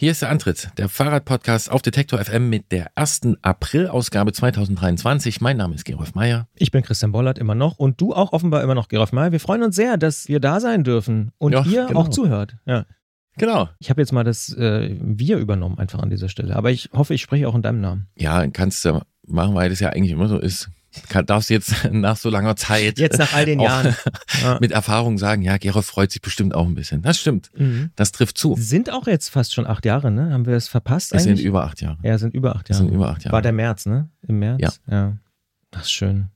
Hier ist der Antritt, der Fahrradpodcast auf Detektor FM mit der ersten April-Ausgabe 2023. Mein Name ist Gerolf Meyer. Ich bin Christian Bollert immer noch und du auch offenbar immer noch, Gerolf Meyer. Wir freuen uns sehr, dass wir da sein dürfen und ja, ihr genau. auch zuhört. Ja. Genau. Ich habe jetzt mal das äh, Wir übernommen einfach an dieser Stelle. Aber ich hoffe, ich spreche auch in deinem Namen. Ja, kannst du machen, weil das ja eigentlich immer so ist kann, darfst jetzt nach so langer Zeit. Jetzt nach all den Jahren. mit Erfahrung sagen, ja, Gerolf freut sich bestimmt auch ein bisschen. Das stimmt. Mhm. Das trifft zu. Sind auch jetzt fast schon acht Jahre, ne? Haben wir es verpasst? Es sind über acht Jahre. Ja, sind über acht Jahre. Es sind über acht Jahre. War der März, ne? Im März? Ja. ja. Das ist schön.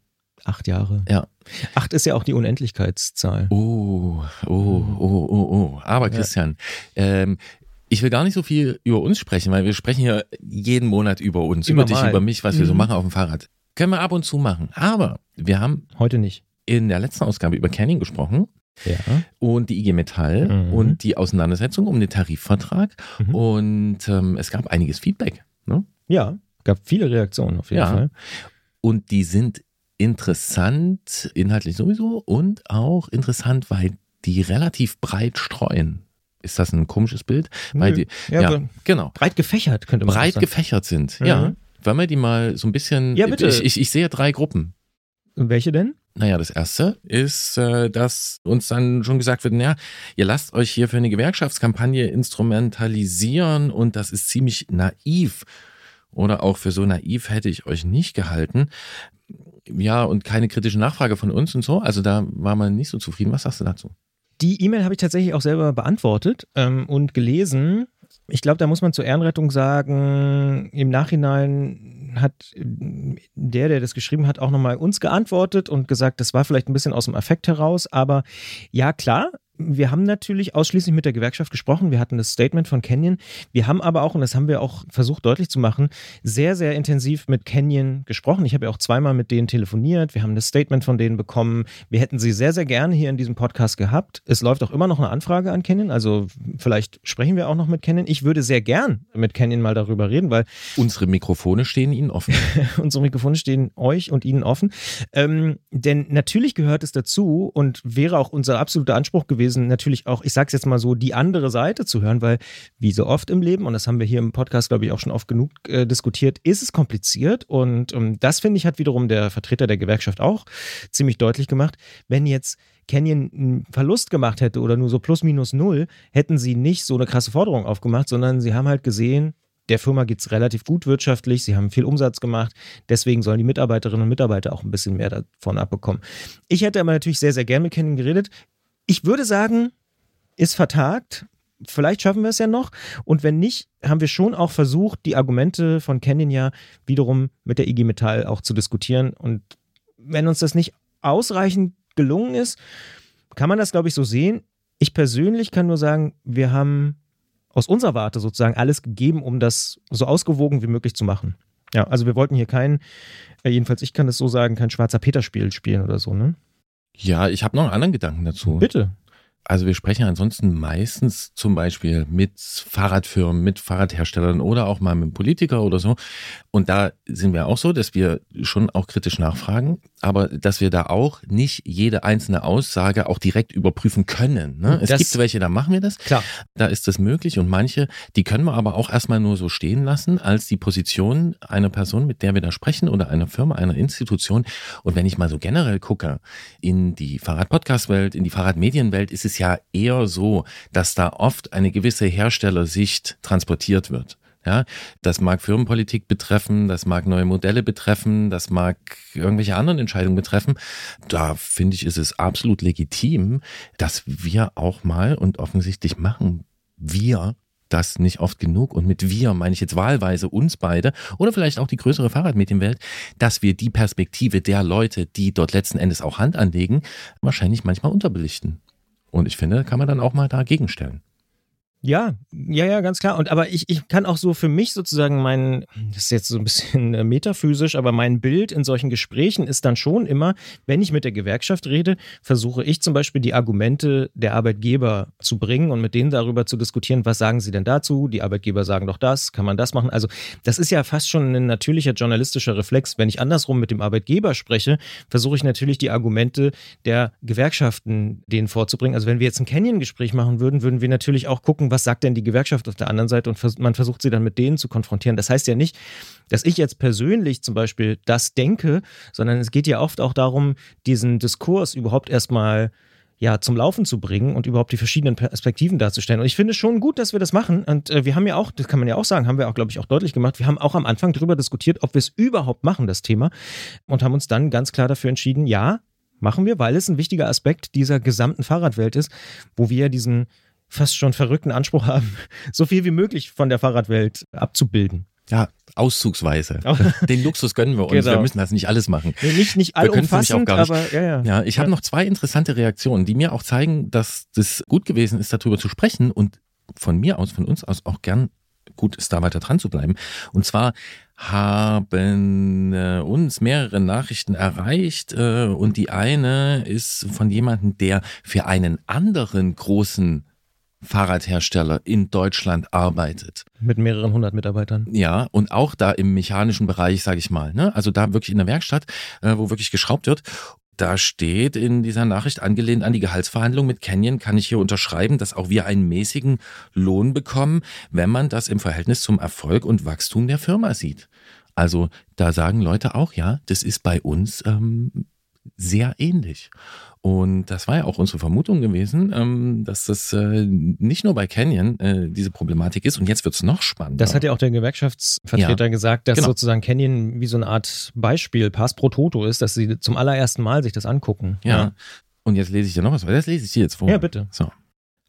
Acht Jahre. Ja. Acht ist ja auch die Unendlichkeitszahl. Oh, oh, oh, oh, oh. Aber Christian, ja. ähm, ich will gar nicht so viel über uns sprechen, weil wir sprechen ja jeden Monat über uns, Immer über dich, mal. über mich, was mhm. wir so mhm. machen auf dem Fahrrad. Können wir ab und zu machen. Aber wir haben heute nicht in der letzten Ausgabe über Canning gesprochen. Ja. Und die IG Metall mhm. und die Auseinandersetzung um den Tarifvertrag. Mhm. Und ähm, es gab einiges Feedback. Ne? Ja, gab viele Reaktionen auf jeden ja. Fall. Und die sind interessant, inhaltlich sowieso, und auch interessant, weil die relativ breit streuen. Ist das ein komisches Bild? Weil die, ja, ja genau. Breit gefächert könnte man Breit sagen. gefächert sind, mhm. ja. Wollen wir die mal so ein bisschen. Ja, bitte. Ich, ich, ich sehe drei Gruppen. Welche denn? Naja, das erste ist, äh, dass uns dann schon gesagt wird, naja, ihr lasst euch hier für eine Gewerkschaftskampagne instrumentalisieren und das ist ziemlich naiv. Oder auch für so naiv hätte ich euch nicht gehalten. Ja, und keine kritische Nachfrage von uns und so. Also da war man nicht so zufrieden. Was sagst du dazu? Die E-Mail habe ich tatsächlich auch selber beantwortet ähm, und gelesen. Ich glaube, da muss man zur Ehrenrettung sagen, im Nachhinein hat der, der das geschrieben hat, auch nochmal uns geantwortet und gesagt, das war vielleicht ein bisschen aus dem Affekt heraus, aber ja, klar, wir haben natürlich ausschließlich mit der Gewerkschaft gesprochen. Wir hatten das Statement von Canyon. Wir haben aber auch, und das haben wir auch versucht deutlich zu machen, sehr, sehr intensiv mit Canyon gesprochen. Ich habe ja auch zweimal mit denen telefoniert. Wir haben das Statement von denen bekommen. Wir hätten sie sehr, sehr gerne hier in diesem Podcast gehabt. Es läuft auch immer noch eine Anfrage an Canyon. Also vielleicht sprechen wir auch noch mit Canyon. Ich würde sehr gern mit Canyon mal darüber reden, weil. Unsere Mikrofone stehen Ihnen offen. unsere Mikrofone stehen euch und Ihnen offen. Ähm, denn natürlich gehört es dazu und wäre auch unser absoluter Anspruch gewesen, gewesen, natürlich auch, ich sage es jetzt mal so, die andere Seite zu hören, weil wie so oft im Leben, und das haben wir hier im Podcast, glaube ich, auch schon oft genug äh, diskutiert, ist es kompliziert. Und ähm, das, finde ich, hat wiederum der Vertreter der Gewerkschaft auch ziemlich deutlich gemacht. Wenn jetzt Canyon einen Verlust gemacht hätte oder nur so plus minus null, hätten sie nicht so eine krasse Forderung aufgemacht, sondern sie haben halt gesehen, der Firma geht es relativ gut wirtschaftlich, sie haben viel Umsatz gemacht, deswegen sollen die Mitarbeiterinnen und Mitarbeiter auch ein bisschen mehr davon abbekommen. Ich hätte aber natürlich sehr, sehr gern mit Canyon geredet. Ich würde sagen, ist vertagt. Vielleicht schaffen wir es ja noch. Und wenn nicht, haben wir schon auch versucht, die Argumente von Canyon ja wiederum mit der IG Metall auch zu diskutieren. Und wenn uns das nicht ausreichend gelungen ist, kann man das, glaube ich, so sehen. Ich persönlich kann nur sagen, wir haben aus unserer Warte sozusagen alles gegeben, um das so ausgewogen wie möglich zu machen. Ja, also wir wollten hier kein, äh, jedenfalls ich kann das so sagen, kein schwarzer Peter-Spiel spielen oder so, ne? Ja, ich habe noch einen anderen Gedanken dazu. Bitte. Also wir sprechen ansonsten meistens zum Beispiel mit Fahrradfirmen, mit Fahrradherstellern oder auch mal mit einem Politiker oder so. Und da sind wir auch so, dass wir schon auch kritisch nachfragen, aber dass wir da auch nicht jede einzelne Aussage auch direkt überprüfen können. Ne? Es gibt welche, da machen wir das. Klar. Da ist das möglich und manche, die können wir aber auch erstmal nur so stehen lassen als die Position einer Person, mit der wir da sprechen oder einer Firma, einer Institution. Und wenn ich mal so generell gucke in die Fahrrad-Podcast-Welt, in die Fahrradmedienwelt, ist es ja eher so, dass da oft eine gewisse Herstellersicht transportiert wird. Ja, das mag Firmenpolitik betreffen, das mag neue Modelle betreffen, das mag irgendwelche anderen Entscheidungen betreffen. Da finde ich, ist es absolut legitim, dass wir auch mal und offensichtlich machen wir das nicht oft genug und mit wir meine ich jetzt wahlweise uns beide oder vielleicht auch die größere Fahrradmedienwelt, dass wir die Perspektive der Leute, die dort letzten Endes auch Hand anlegen, wahrscheinlich manchmal unterbelichten. Und ich finde, kann man dann auch mal dagegen stellen. Ja, ja, ja, ganz klar. Und aber ich, ich kann auch so für mich sozusagen mein, das ist jetzt so ein bisschen äh, metaphysisch, aber mein Bild in solchen Gesprächen ist dann schon immer, wenn ich mit der Gewerkschaft rede, versuche ich zum Beispiel die Argumente der Arbeitgeber zu bringen und mit denen darüber zu diskutieren, was sagen sie denn dazu? Die Arbeitgeber sagen doch das, kann man das machen? Also das ist ja fast schon ein natürlicher journalistischer Reflex. Wenn ich andersrum mit dem Arbeitgeber spreche, versuche ich natürlich die Argumente der Gewerkschaften denen vorzubringen. Also wenn wir jetzt ein Canyon-Gespräch machen würden, würden wir natürlich auch gucken, was sagt denn die Gewerkschaft auf der anderen Seite und vers man versucht sie dann mit denen zu konfrontieren. Das heißt ja nicht, dass ich jetzt persönlich zum Beispiel das denke, sondern es geht ja oft auch darum, diesen Diskurs überhaupt erstmal ja, zum Laufen zu bringen und überhaupt die verschiedenen Perspektiven darzustellen. Und ich finde es schon gut, dass wir das machen. Und äh, wir haben ja auch, das kann man ja auch sagen, haben wir auch, glaube ich, auch deutlich gemacht, wir haben auch am Anfang darüber diskutiert, ob wir es überhaupt machen, das Thema. Und haben uns dann ganz klar dafür entschieden, ja, machen wir, weil es ein wichtiger Aspekt dieser gesamten Fahrradwelt ist, wo wir diesen fast schon verrückten Anspruch haben, so viel wie möglich von der Fahrradwelt abzubilden. Ja, auszugsweise. Den Luxus gönnen wir uns. Genau. Wir müssen das nicht alles machen. Nee, nicht, nicht allumfassend, auch gar nicht. aber ja, ja. Ja, ich ja. habe noch zwei interessante Reaktionen, die mir auch zeigen, dass das gut gewesen ist, darüber zu sprechen und von mir aus, von uns aus auch gern gut ist, da weiter dran zu bleiben. Und zwar haben äh, uns mehrere Nachrichten erreicht äh, und die eine ist von jemandem, der für einen anderen großen Fahrradhersteller in Deutschland arbeitet. Mit mehreren hundert Mitarbeitern. Ja, und auch da im mechanischen Bereich, sage ich mal. Ne? Also da wirklich in der Werkstatt, äh, wo wirklich geschraubt wird. Da steht in dieser Nachricht angelehnt an die Gehaltsverhandlung mit Canyon, kann ich hier unterschreiben, dass auch wir einen mäßigen Lohn bekommen, wenn man das im Verhältnis zum Erfolg und Wachstum der Firma sieht. Also da sagen Leute auch, ja, das ist bei uns ähm, sehr ähnlich. Und das war ja auch unsere Vermutung gewesen, ähm, dass das äh, nicht nur bei Canyon äh, diese Problematik ist. Und jetzt wird es noch spannender. Das hat ja auch der Gewerkschaftsvertreter ja, gesagt, dass genau. sozusagen Canyon wie so eine Art Beispiel, Pass pro Toto ist, dass sie zum allerersten Mal sich das angucken. Ja. ja. Und jetzt lese ich dir noch was. Das lese ich dir jetzt vor. Ja, bitte. So.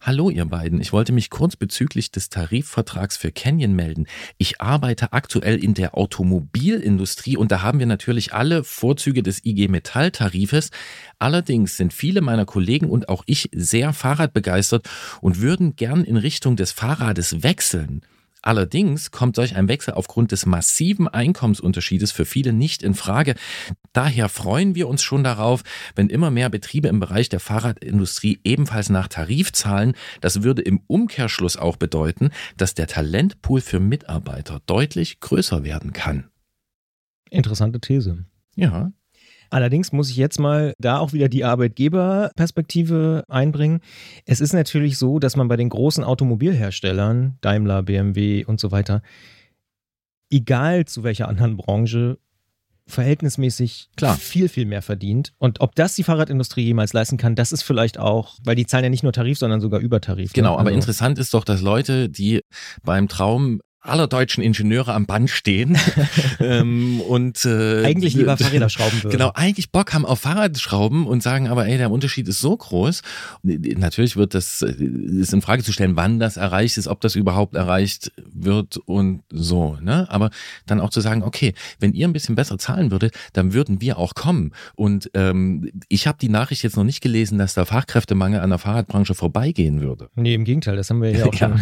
Hallo ihr beiden, ich wollte mich kurz bezüglich des Tarifvertrags für Canyon melden. Ich arbeite aktuell in der Automobilindustrie und da haben wir natürlich alle Vorzüge des IG Metall Tarifes. Allerdings sind viele meiner Kollegen und auch ich sehr Fahrradbegeistert und würden gern in Richtung des Fahrrades wechseln. Allerdings kommt solch ein Wechsel aufgrund des massiven Einkommensunterschiedes für viele nicht in Frage. Daher freuen wir uns schon darauf, wenn immer mehr Betriebe im Bereich der Fahrradindustrie ebenfalls nach Tarif zahlen. Das würde im Umkehrschluss auch bedeuten, dass der Talentpool für Mitarbeiter deutlich größer werden kann. Interessante These. Ja, Allerdings muss ich jetzt mal da auch wieder die Arbeitgeberperspektive einbringen. Es ist natürlich so, dass man bei den großen Automobilherstellern, Daimler, BMW und so weiter, egal zu welcher anderen Branche, verhältnismäßig Klar. viel, viel mehr verdient. Und ob das die Fahrradindustrie jemals leisten kann, das ist vielleicht auch, weil die zahlen ja nicht nur Tarif, sondern sogar Übertarif. Genau, ne? aber also interessant ist doch, dass Leute, die beim Traum aller deutschen Ingenieure am Band stehen ähm, und äh, eigentlich lieber Fahrräder schrauben würden. Genau, eigentlich Bock haben auf Fahrradschrauben und sagen aber, ey, der Unterschied ist so groß. Natürlich wird das äh, ist in Frage zu stellen, wann das erreicht ist, ob das überhaupt erreicht wird und so. Ne? Aber dann auch zu sagen, okay, wenn ihr ein bisschen besser zahlen würdet, dann würden wir auch kommen. Und ähm, ich habe die Nachricht jetzt noch nicht gelesen, dass der Fachkräftemangel an der Fahrradbranche vorbeigehen würde. Nee, im Gegenteil, das haben wir ja auch schon.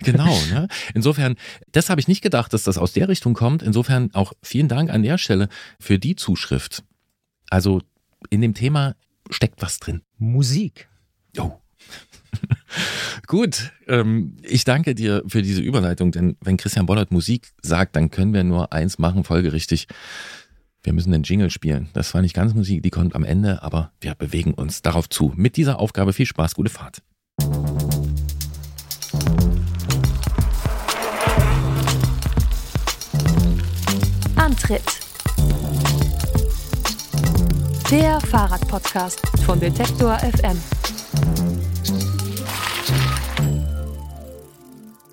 genau. Ne? Insofern das habe ich nicht gedacht, dass das aus der Richtung kommt. Insofern auch vielen Dank an der Stelle für die Zuschrift. Also in dem Thema steckt was drin. Musik. Oh. Gut, ähm, ich danke dir für diese Überleitung, denn wenn Christian Bollert Musik sagt, dann können wir nur eins machen, folgerichtig. Wir müssen den Jingle spielen. Das war nicht ganz Musik, die kommt am Ende, aber wir bewegen uns darauf zu. Mit dieser Aufgabe viel Spaß, gute Fahrt. Antritt. Der Fahrradpodcast von Detektor FM.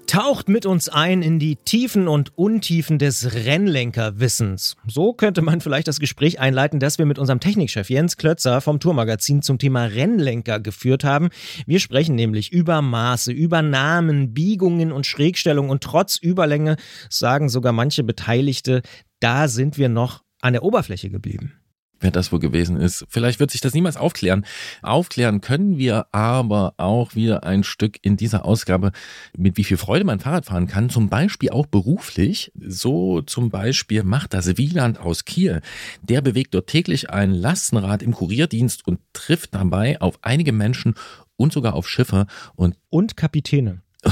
Taucht mit uns ein in die Tiefen und Untiefen des Rennlenkerwissens. So könnte man vielleicht das Gespräch einleiten, das wir mit unserem Technikchef Jens Klötzer vom Tourmagazin zum Thema Rennlenker geführt haben. Wir sprechen nämlich über Maße, über Namen, Biegungen und Schrägstellungen und trotz Überlänge sagen sogar manche Beteiligte, da sind wir noch an der Oberfläche geblieben wer das wohl gewesen ist. Vielleicht wird sich das niemals aufklären. Aufklären können wir aber auch wieder ein Stück in dieser Ausgabe, mit wie viel Freude man Fahrrad fahren kann, zum Beispiel auch beruflich. So zum Beispiel macht das Wieland aus Kiel. Der bewegt dort täglich ein Lastenrad im Kurierdienst und trifft dabei auf einige Menschen und sogar auf Schiffe und, und Kapitäne.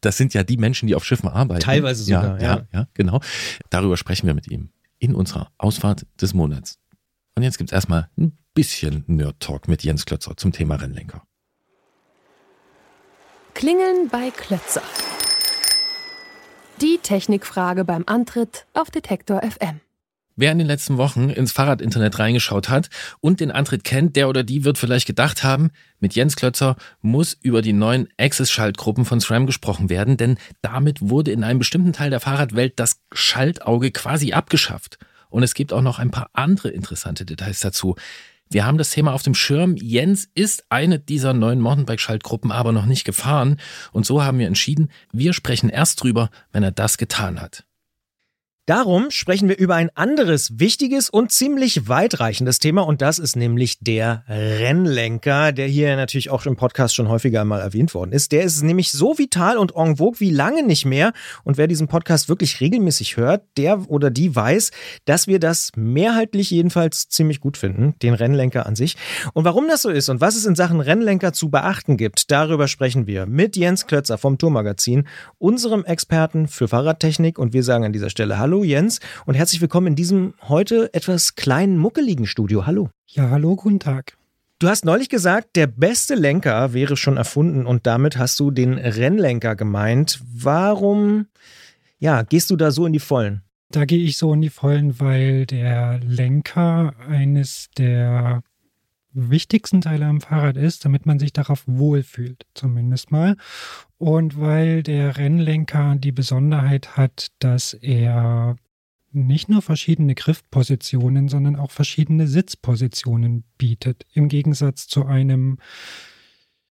das sind ja die Menschen, die auf Schiffen arbeiten. Teilweise sogar, ja. Ja, ja genau. Darüber sprechen wir mit ihm in unserer Ausfahrt des Monats. Und jetzt gibt es erstmal ein bisschen Nerd-Talk mit Jens Klötzer zum Thema Rennlenker. Klingeln bei Klötzer. Die Technikfrage beim Antritt auf Detektor FM. Wer in den letzten Wochen ins Fahrradinternet reingeschaut hat und den Antritt kennt, der oder die wird vielleicht gedacht haben, mit Jens Klötzer muss über die neuen Access-Schaltgruppen von SRAM gesprochen werden, denn damit wurde in einem bestimmten Teil der Fahrradwelt das Schaltauge quasi abgeschafft. Und es gibt auch noch ein paar andere interessante Details dazu. Wir haben das Thema auf dem Schirm. Jens ist eine dieser neuen Mountainbike-Schaltgruppen aber noch nicht gefahren. Und so haben wir entschieden, wir sprechen erst drüber, wenn er das getan hat. Darum sprechen wir über ein anderes wichtiges und ziemlich weitreichendes Thema und das ist nämlich der Rennlenker, der hier natürlich auch im Podcast schon häufiger mal erwähnt worden ist. Der ist nämlich so vital und en vogue wie lange nicht mehr und wer diesen Podcast wirklich regelmäßig hört, der oder die weiß, dass wir das mehrheitlich jedenfalls ziemlich gut finden, den Rennlenker an sich. Und warum das so ist und was es in Sachen Rennlenker zu beachten gibt, darüber sprechen wir mit Jens Klötzer vom Tourmagazin, unserem Experten für Fahrradtechnik und wir sagen an dieser Stelle Hallo Jens und herzlich willkommen in diesem heute etwas kleinen, muckeligen Studio. Hallo. Ja, hallo, guten Tag. Du hast neulich gesagt, der beste Lenker wäre schon erfunden und damit hast du den Rennlenker gemeint. Warum, ja, gehst du da so in die Vollen? Da gehe ich so in die Vollen, weil der Lenker eines der wichtigsten Teile am Fahrrad ist, damit man sich darauf wohlfühlt, zumindest mal. Und weil der Rennlenker die Besonderheit hat, dass er nicht nur verschiedene Griffpositionen, sondern auch verschiedene Sitzpositionen bietet, im Gegensatz zu einem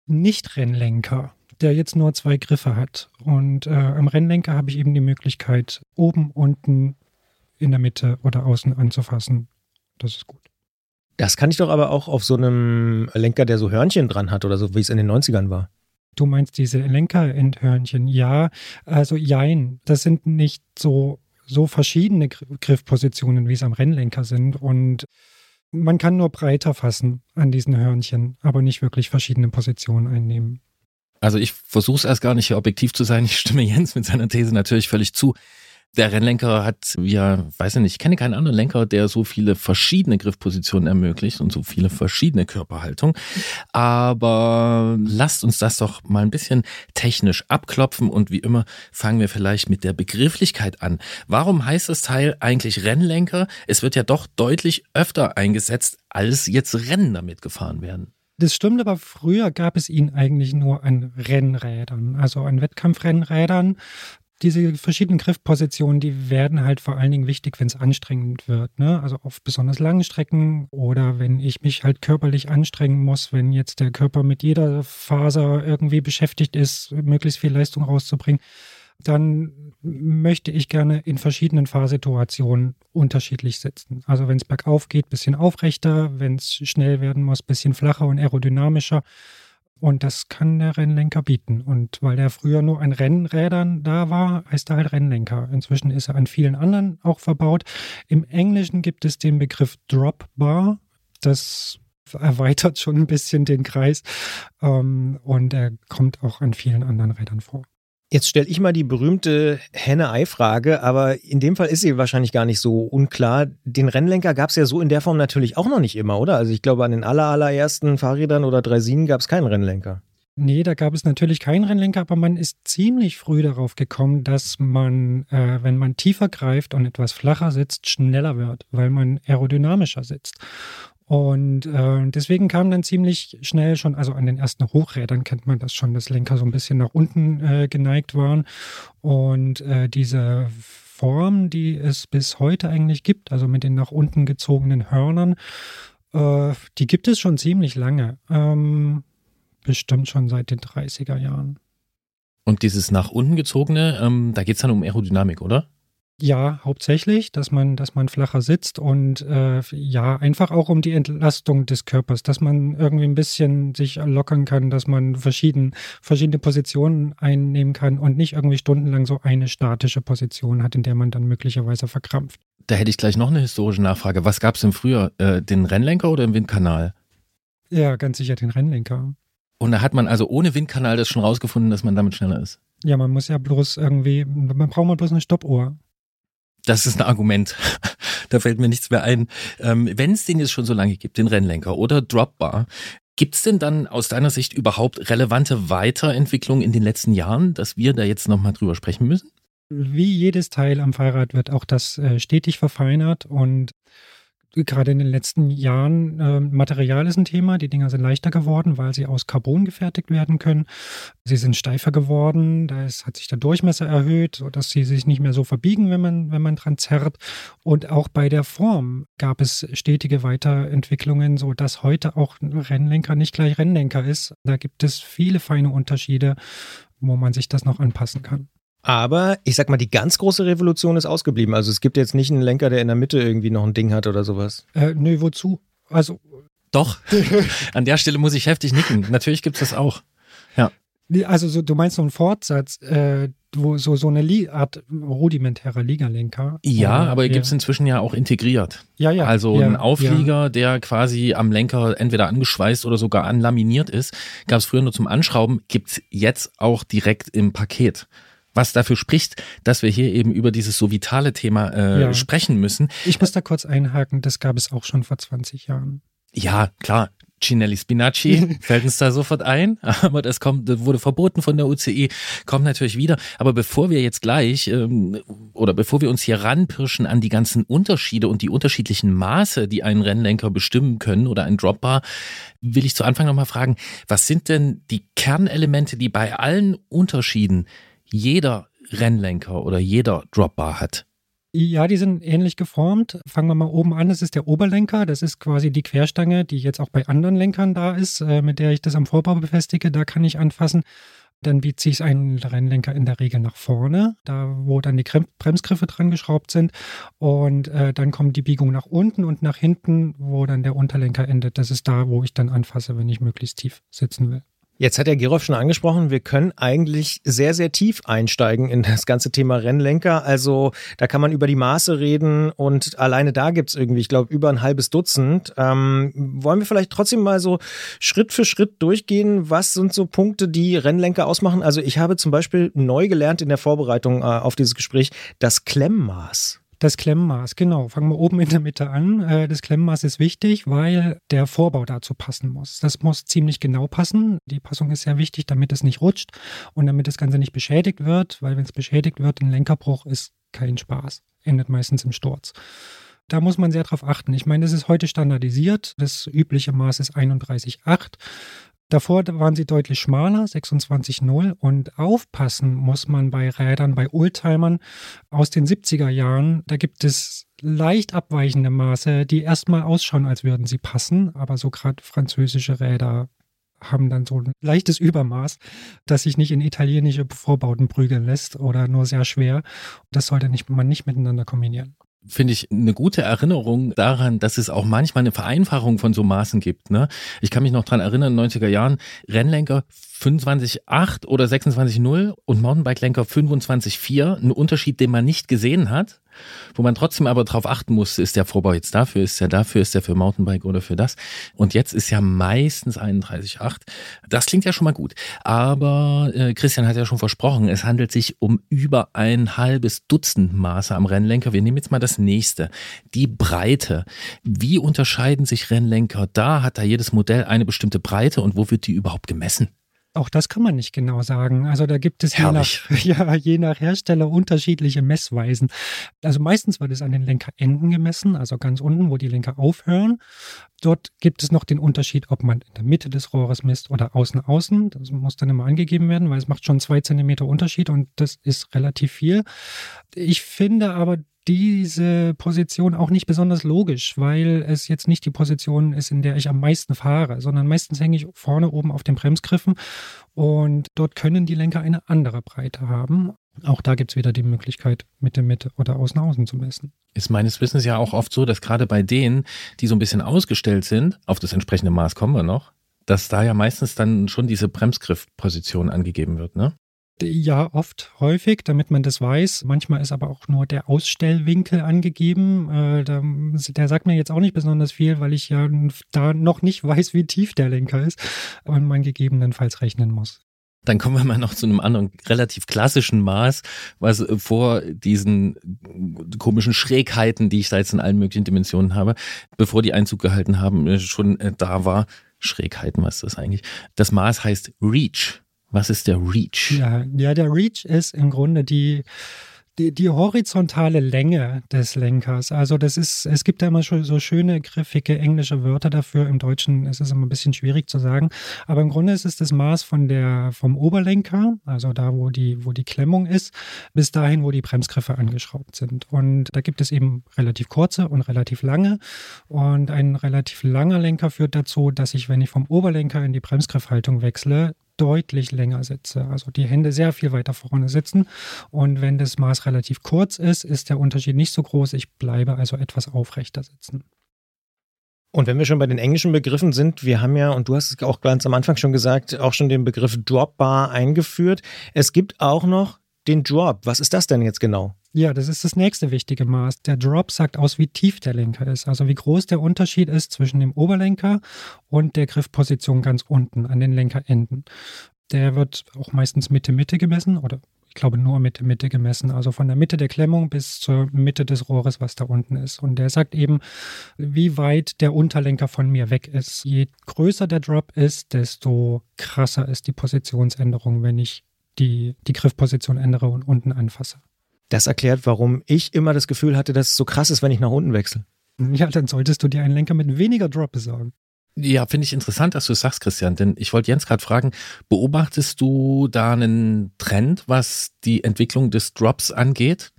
Nicht-Rennlenker, der jetzt nur zwei Griffe hat. Und äh, am Rennlenker habe ich eben die Möglichkeit, oben, unten, in der Mitte oder außen anzufassen. Das ist gut. Das kann ich doch aber auch auf so einem Lenker, der so Hörnchen dran hat oder so, wie es in den 90ern war. Du meinst diese Lenkerendhörnchen? Ja, also jein. Das sind nicht so, so verschiedene Griffpositionen, wie es am Rennlenker sind. Und man kann nur breiter fassen an diesen Hörnchen, aber nicht wirklich verschiedene Positionen einnehmen. Also ich versuche es erst gar nicht hier objektiv zu sein. Ich stimme Jens mit seiner These natürlich völlig zu. Der Rennlenker hat, ja, weiß ich nicht, ich kenne keinen anderen Lenker, der so viele verschiedene Griffpositionen ermöglicht und so viele verschiedene Körperhaltungen. Aber lasst uns das doch mal ein bisschen technisch abklopfen und wie immer fangen wir vielleicht mit der Begrifflichkeit an. Warum heißt das Teil eigentlich Rennlenker? Es wird ja doch deutlich öfter eingesetzt, als jetzt Rennen damit gefahren werden. Das stimmt, aber früher gab es ihn eigentlich nur an Rennrädern, also an Wettkampfrennrädern diese verschiedenen Griffpositionen, die werden halt vor allen Dingen wichtig, wenn es anstrengend wird. Ne? Also auf besonders langen Strecken oder wenn ich mich halt körperlich anstrengen muss, wenn jetzt der Körper mit jeder Faser irgendwie beschäftigt ist, möglichst viel Leistung rauszubringen, dann möchte ich gerne in verschiedenen Fahrsituationen unterschiedlich sitzen. Also wenn es bergauf geht, bisschen aufrechter, wenn es schnell werden muss, bisschen flacher und aerodynamischer. Und das kann der Rennlenker bieten. Und weil der früher nur an Rennrädern da war, heißt er halt Rennlenker. Inzwischen ist er an vielen anderen auch verbaut. Im Englischen gibt es den Begriff Drop Bar. Das erweitert schon ein bisschen den Kreis. Ähm, und er kommt auch an vielen anderen Rädern vor. Jetzt stelle ich mal die berühmte Henne-Ei-Frage, aber in dem Fall ist sie wahrscheinlich gar nicht so unklar. Den Rennlenker gab es ja so in der Form natürlich auch noch nicht immer, oder? Also ich glaube, an den aller, allerersten Fahrrädern oder Draisinen gab es keinen Rennlenker. Nee, da gab es natürlich keinen Rennlenker, aber man ist ziemlich früh darauf gekommen, dass man, äh, wenn man tiefer greift und etwas flacher sitzt, schneller wird, weil man aerodynamischer sitzt. Und äh, deswegen kam dann ziemlich schnell schon, also an den ersten Hochrädern kennt man das schon, dass Lenker so ein bisschen nach unten äh, geneigt waren. Und äh, diese Form, die es bis heute eigentlich gibt, also mit den nach unten gezogenen Hörnern, äh, die gibt es schon ziemlich lange. Ähm, bestimmt schon seit den 30er Jahren. Und dieses nach unten gezogene, ähm, da geht es dann um Aerodynamik, oder? Ja, hauptsächlich, dass man, dass man flacher sitzt und äh, ja, einfach auch um die Entlastung des Körpers, dass man irgendwie ein bisschen sich lockern kann, dass man verschieden, verschiedene Positionen einnehmen kann und nicht irgendwie stundenlang so eine statische Position hat, in der man dann möglicherweise verkrampft. Da hätte ich gleich noch eine historische Nachfrage. Was gab es denn früher? Äh, den Rennlenker oder den Windkanal? Ja, ganz sicher den Rennlenker. Und da hat man also ohne Windkanal das schon rausgefunden, dass man damit schneller ist. Ja, man muss ja bloß irgendwie, man braucht mal bloß eine Stoppuhr. Das ist ein Argument. da fällt mir nichts mehr ein. Ähm, Wenn es den jetzt schon so lange gibt, den Rennlenker oder Dropbar, Gibt es denn dann aus deiner Sicht überhaupt relevante Weiterentwicklungen in den letzten Jahren, dass wir da jetzt nochmal drüber sprechen müssen? Wie jedes Teil am Fahrrad wird auch das äh, stetig verfeinert und gerade in den letzten Jahren, äh, Material ist ein Thema. Die Dinger sind leichter geworden, weil sie aus Carbon gefertigt werden können. Sie sind steifer geworden, da ist, hat sich der Durchmesser erhöht, sodass sie sich nicht mehr so verbiegen, wenn man, wenn man dran zerrt. Und auch bei der Form gab es stetige Weiterentwicklungen, sodass heute auch Rennlenker nicht gleich Rennlenker ist. Da gibt es viele feine Unterschiede, wo man sich das noch anpassen kann. Aber ich sag mal, die ganz große Revolution ist ausgeblieben. Also es gibt jetzt nicht einen Lenker, der in der Mitte irgendwie noch ein Ding hat oder sowas. Äh, nö, wozu? Also. Doch. An der Stelle muss ich heftig nicken. Natürlich gibt es das auch. Ja. Also so, du meinst so einen Fortsatz, äh, wo so, so eine Li Art rudimentärer Liegerlenker. Ja, aber ja. gibt es inzwischen ja auch integriert. Ja, ja. Also ja, ein Auflieger, ja. der quasi am Lenker entweder angeschweißt oder sogar anlaminiert ist, gab es früher nur zum Anschrauben, gibt es jetzt auch direkt im Paket was dafür spricht, dass wir hier eben über dieses so vitale Thema äh, ja. sprechen müssen. Ich muss da kurz einhaken, das gab es auch schon vor 20 Jahren. Ja, klar. Cinelli Spinacci fällt uns da sofort ein, aber das kommt, das wurde verboten von der UCI, kommt natürlich wieder. Aber bevor wir jetzt gleich ähm, oder bevor wir uns hier ranpirschen an die ganzen Unterschiede und die unterschiedlichen Maße, die einen Rennlenker bestimmen können oder ein Dropbar, will ich zu Anfang nochmal fragen, was sind denn die Kernelemente, die bei allen Unterschieden jeder Rennlenker oder jeder Dropbar hat? Ja, die sind ähnlich geformt. Fangen wir mal oben an. Das ist der Oberlenker. Das ist quasi die Querstange, die jetzt auch bei anderen Lenkern da ist, äh, mit der ich das am Vorbau befestige. Da kann ich anfassen. Dann ziehe ich einen Rennlenker in der Regel nach vorne, da wo dann die Bremsgriffe dran geschraubt sind. Und äh, dann kommt die Biegung nach unten und nach hinten, wo dann der Unterlenker endet. Das ist da, wo ich dann anfasse, wenn ich möglichst tief sitzen will. Jetzt hat der Gerolf schon angesprochen, wir können eigentlich sehr, sehr tief einsteigen in das ganze Thema Rennlenker. Also da kann man über die Maße reden und alleine da gibt's irgendwie, ich glaube, über ein halbes Dutzend. Ähm, wollen wir vielleicht trotzdem mal so Schritt für Schritt durchgehen? Was sind so Punkte, die Rennlenker ausmachen? Also ich habe zum Beispiel neu gelernt in der Vorbereitung äh, auf dieses Gespräch das Klemmmaß. Das Klemmmaß, genau. Fangen wir oben in der Mitte an. Äh, das Klemmmaß ist wichtig, weil der Vorbau dazu passen muss. Das muss ziemlich genau passen. Die Passung ist sehr wichtig, damit es nicht rutscht und damit das Ganze nicht beschädigt wird, weil wenn es beschädigt wird, ein Lenkerbruch ist kein Spaß. Endet meistens im Sturz. Da muss man sehr drauf achten. Ich meine, das ist heute standardisiert. Das übliche Maß ist 31,8. Davor waren sie deutlich schmaler, 26,0. Und aufpassen muss man bei Rädern, bei Oldtimern aus den 70er Jahren. Da gibt es leicht abweichende Maße, die erstmal ausschauen, als würden sie passen. Aber so gerade französische Räder haben dann so ein leichtes Übermaß, das sich nicht in italienische Vorbauten prügeln lässt oder nur sehr schwer. Das sollte nicht, man nicht miteinander kombinieren finde ich, eine gute Erinnerung daran, dass es auch manchmal eine Vereinfachung von so Maßen gibt. Ne? Ich kann mich noch dran erinnern, in den 90er Jahren, Rennlenker 25,8 oder 26,0 und Mountainbike-Lenker 25,4. Ein Unterschied, den man nicht gesehen hat wo man trotzdem aber darauf achten muss, ist der Vorbau jetzt dafür, ist der dafür, ist der für Mountainbike oder für das. Und jetzt ist ja meistens 31,8. Das klingt ja schon mal gut. Aber äh, Christian hat ja schon versprochen, es handelt sich um über ein halbes Dutzend Maße am Rennlenker. Wir nehmen jetzt mal das nächste. Die Breite. Wie unterscheiden sich Rennlenker da? Hat da jedes Modell eine bestimmte Breite und wo wird die überhaupt gemessen? Auch das kann man nicht genau sagen. Also da gibt es je nach, ja, je nach, Hersteller unterschiedliche Messweisen. Also meistens wird es an den Lenkerenden gemessen, also ganz unten, wo die Lenker aufhören. Dort gibt es noch den Unterschied, ob man in der Mitte des Rohres misst oder außen außen. Das muss dann immer angegeben werden, weil es macht schon zwei Zentimeter Unterschied und das ist relativ viel. Ich finde aber diese Position auch nicht besonders logisch, weil es jetzt nicht die Position ist, in der ich am meisten fahre, sondern meistens hänge ich vorne oben auf den Bremsgriffen und dort können die Lenker eine andere Breite haben. Auch da gibt es wieder die Möglichkeit, Mitte, Mitte oder außen, außen zu messen. Ist meines Wissens ja auch oft so, dass gerade bei denen, die so ein bisschen ausgestellt sind, auf das entsprechende Maß kommen wir noch, dass da ja meistens dann schon diese Bremsgriffposition angegeben wird, ne? Ja, oft, häufig, damit man das weiß. Manchmal ist aber auch nur der Ausstellwinkel angegeben. Äh, der sagt mir jetzt auch nicht besonders viel, weil ich ja da noch nicht weiß, wie tief der Lenker ist und man gegebenenfalls rechnen muss. Dann kommen wir mal noch zu einem anderen relativ klassischen Maß, was vor diesen komischen Schrägheiten, die ich da jetzt in allen möglichen Dimensionen habe, bevor die Einzug gehalten haben, schon äh, da war. Schrägheiten, was ist das eigentlich? Das Maß heißt Reach. Was ist der Reach? Ja, ja, der Reach ist im Grunde die die, die horizontale Länge des Lenkers. Also das ist, es gibt da immer schon so schöne, griffige englische Wörter dafür. Im Deutschen ist es immer ein bisschen schwierig zu sagen. Aber im Grunde ist es das Maß von der, vom Oberlenker, also da, wo die, wo die Klemmung ist, bis dahin, wo die Bremsgriffe angeschraubt sind. Und da gibt es eben relativ kurze und relativ lange. Und ein relativ langer Lenker führt dazu, dass ich, wenn ich vom Oberlenker in die Bremsgriffhaltung wechsle, deutlich länger sitze. Also die Hände sehr viel weiter vorne sitzen. Und wenn das Maß relativ kurz ist, ist der Unterschied nicht so groß. Ich bleibe also etwas aufrechter sitzen. Und wenn wir schon bei den englischen Begriffen sind, wir haben ja, und du hast es auch ganz am Anfang schon gesagt, auch schon den Begriff Dropbar eingeführt. Es gibt auch noch den Drop. Was ist das denn jetzt genau? Ja, das ist das nächste wichtige Maß. Der Drop sagt aus, wie tief der Lenker ist, also wie groß der Unterschied ist zwischen dem Oberlenker und der Griffposition ganz unten an den Lenkerenden. Der wird auch meistens Mitte-Mitte gemessen oder ich glaube nur Mitte-Mitte gemessen, also von der Mitte der Klemmung bis zur Mitte des Rohres, was da unten ist. Und der sagt eben, wie weit der Unterlenker von mir weg ist. Je größer der Drop ist, desto krasser ist die Positionsänderung, wenn ich die, die Griffposition ändere und unten anfasse. Das erklärt, warum ich immer das Gefühl hatte, dass es so krass ist, wenn ich nach unten wechsle. Ja, dann solltest du dir einen Lenker mit weniger Drop besorgen. Ja, finde ich interessant, dass du es sagst, Christian, denn ich wollte Jens gerade fragen, beobachtest du da einen Trend, was die Entwicklung des Drops angeht?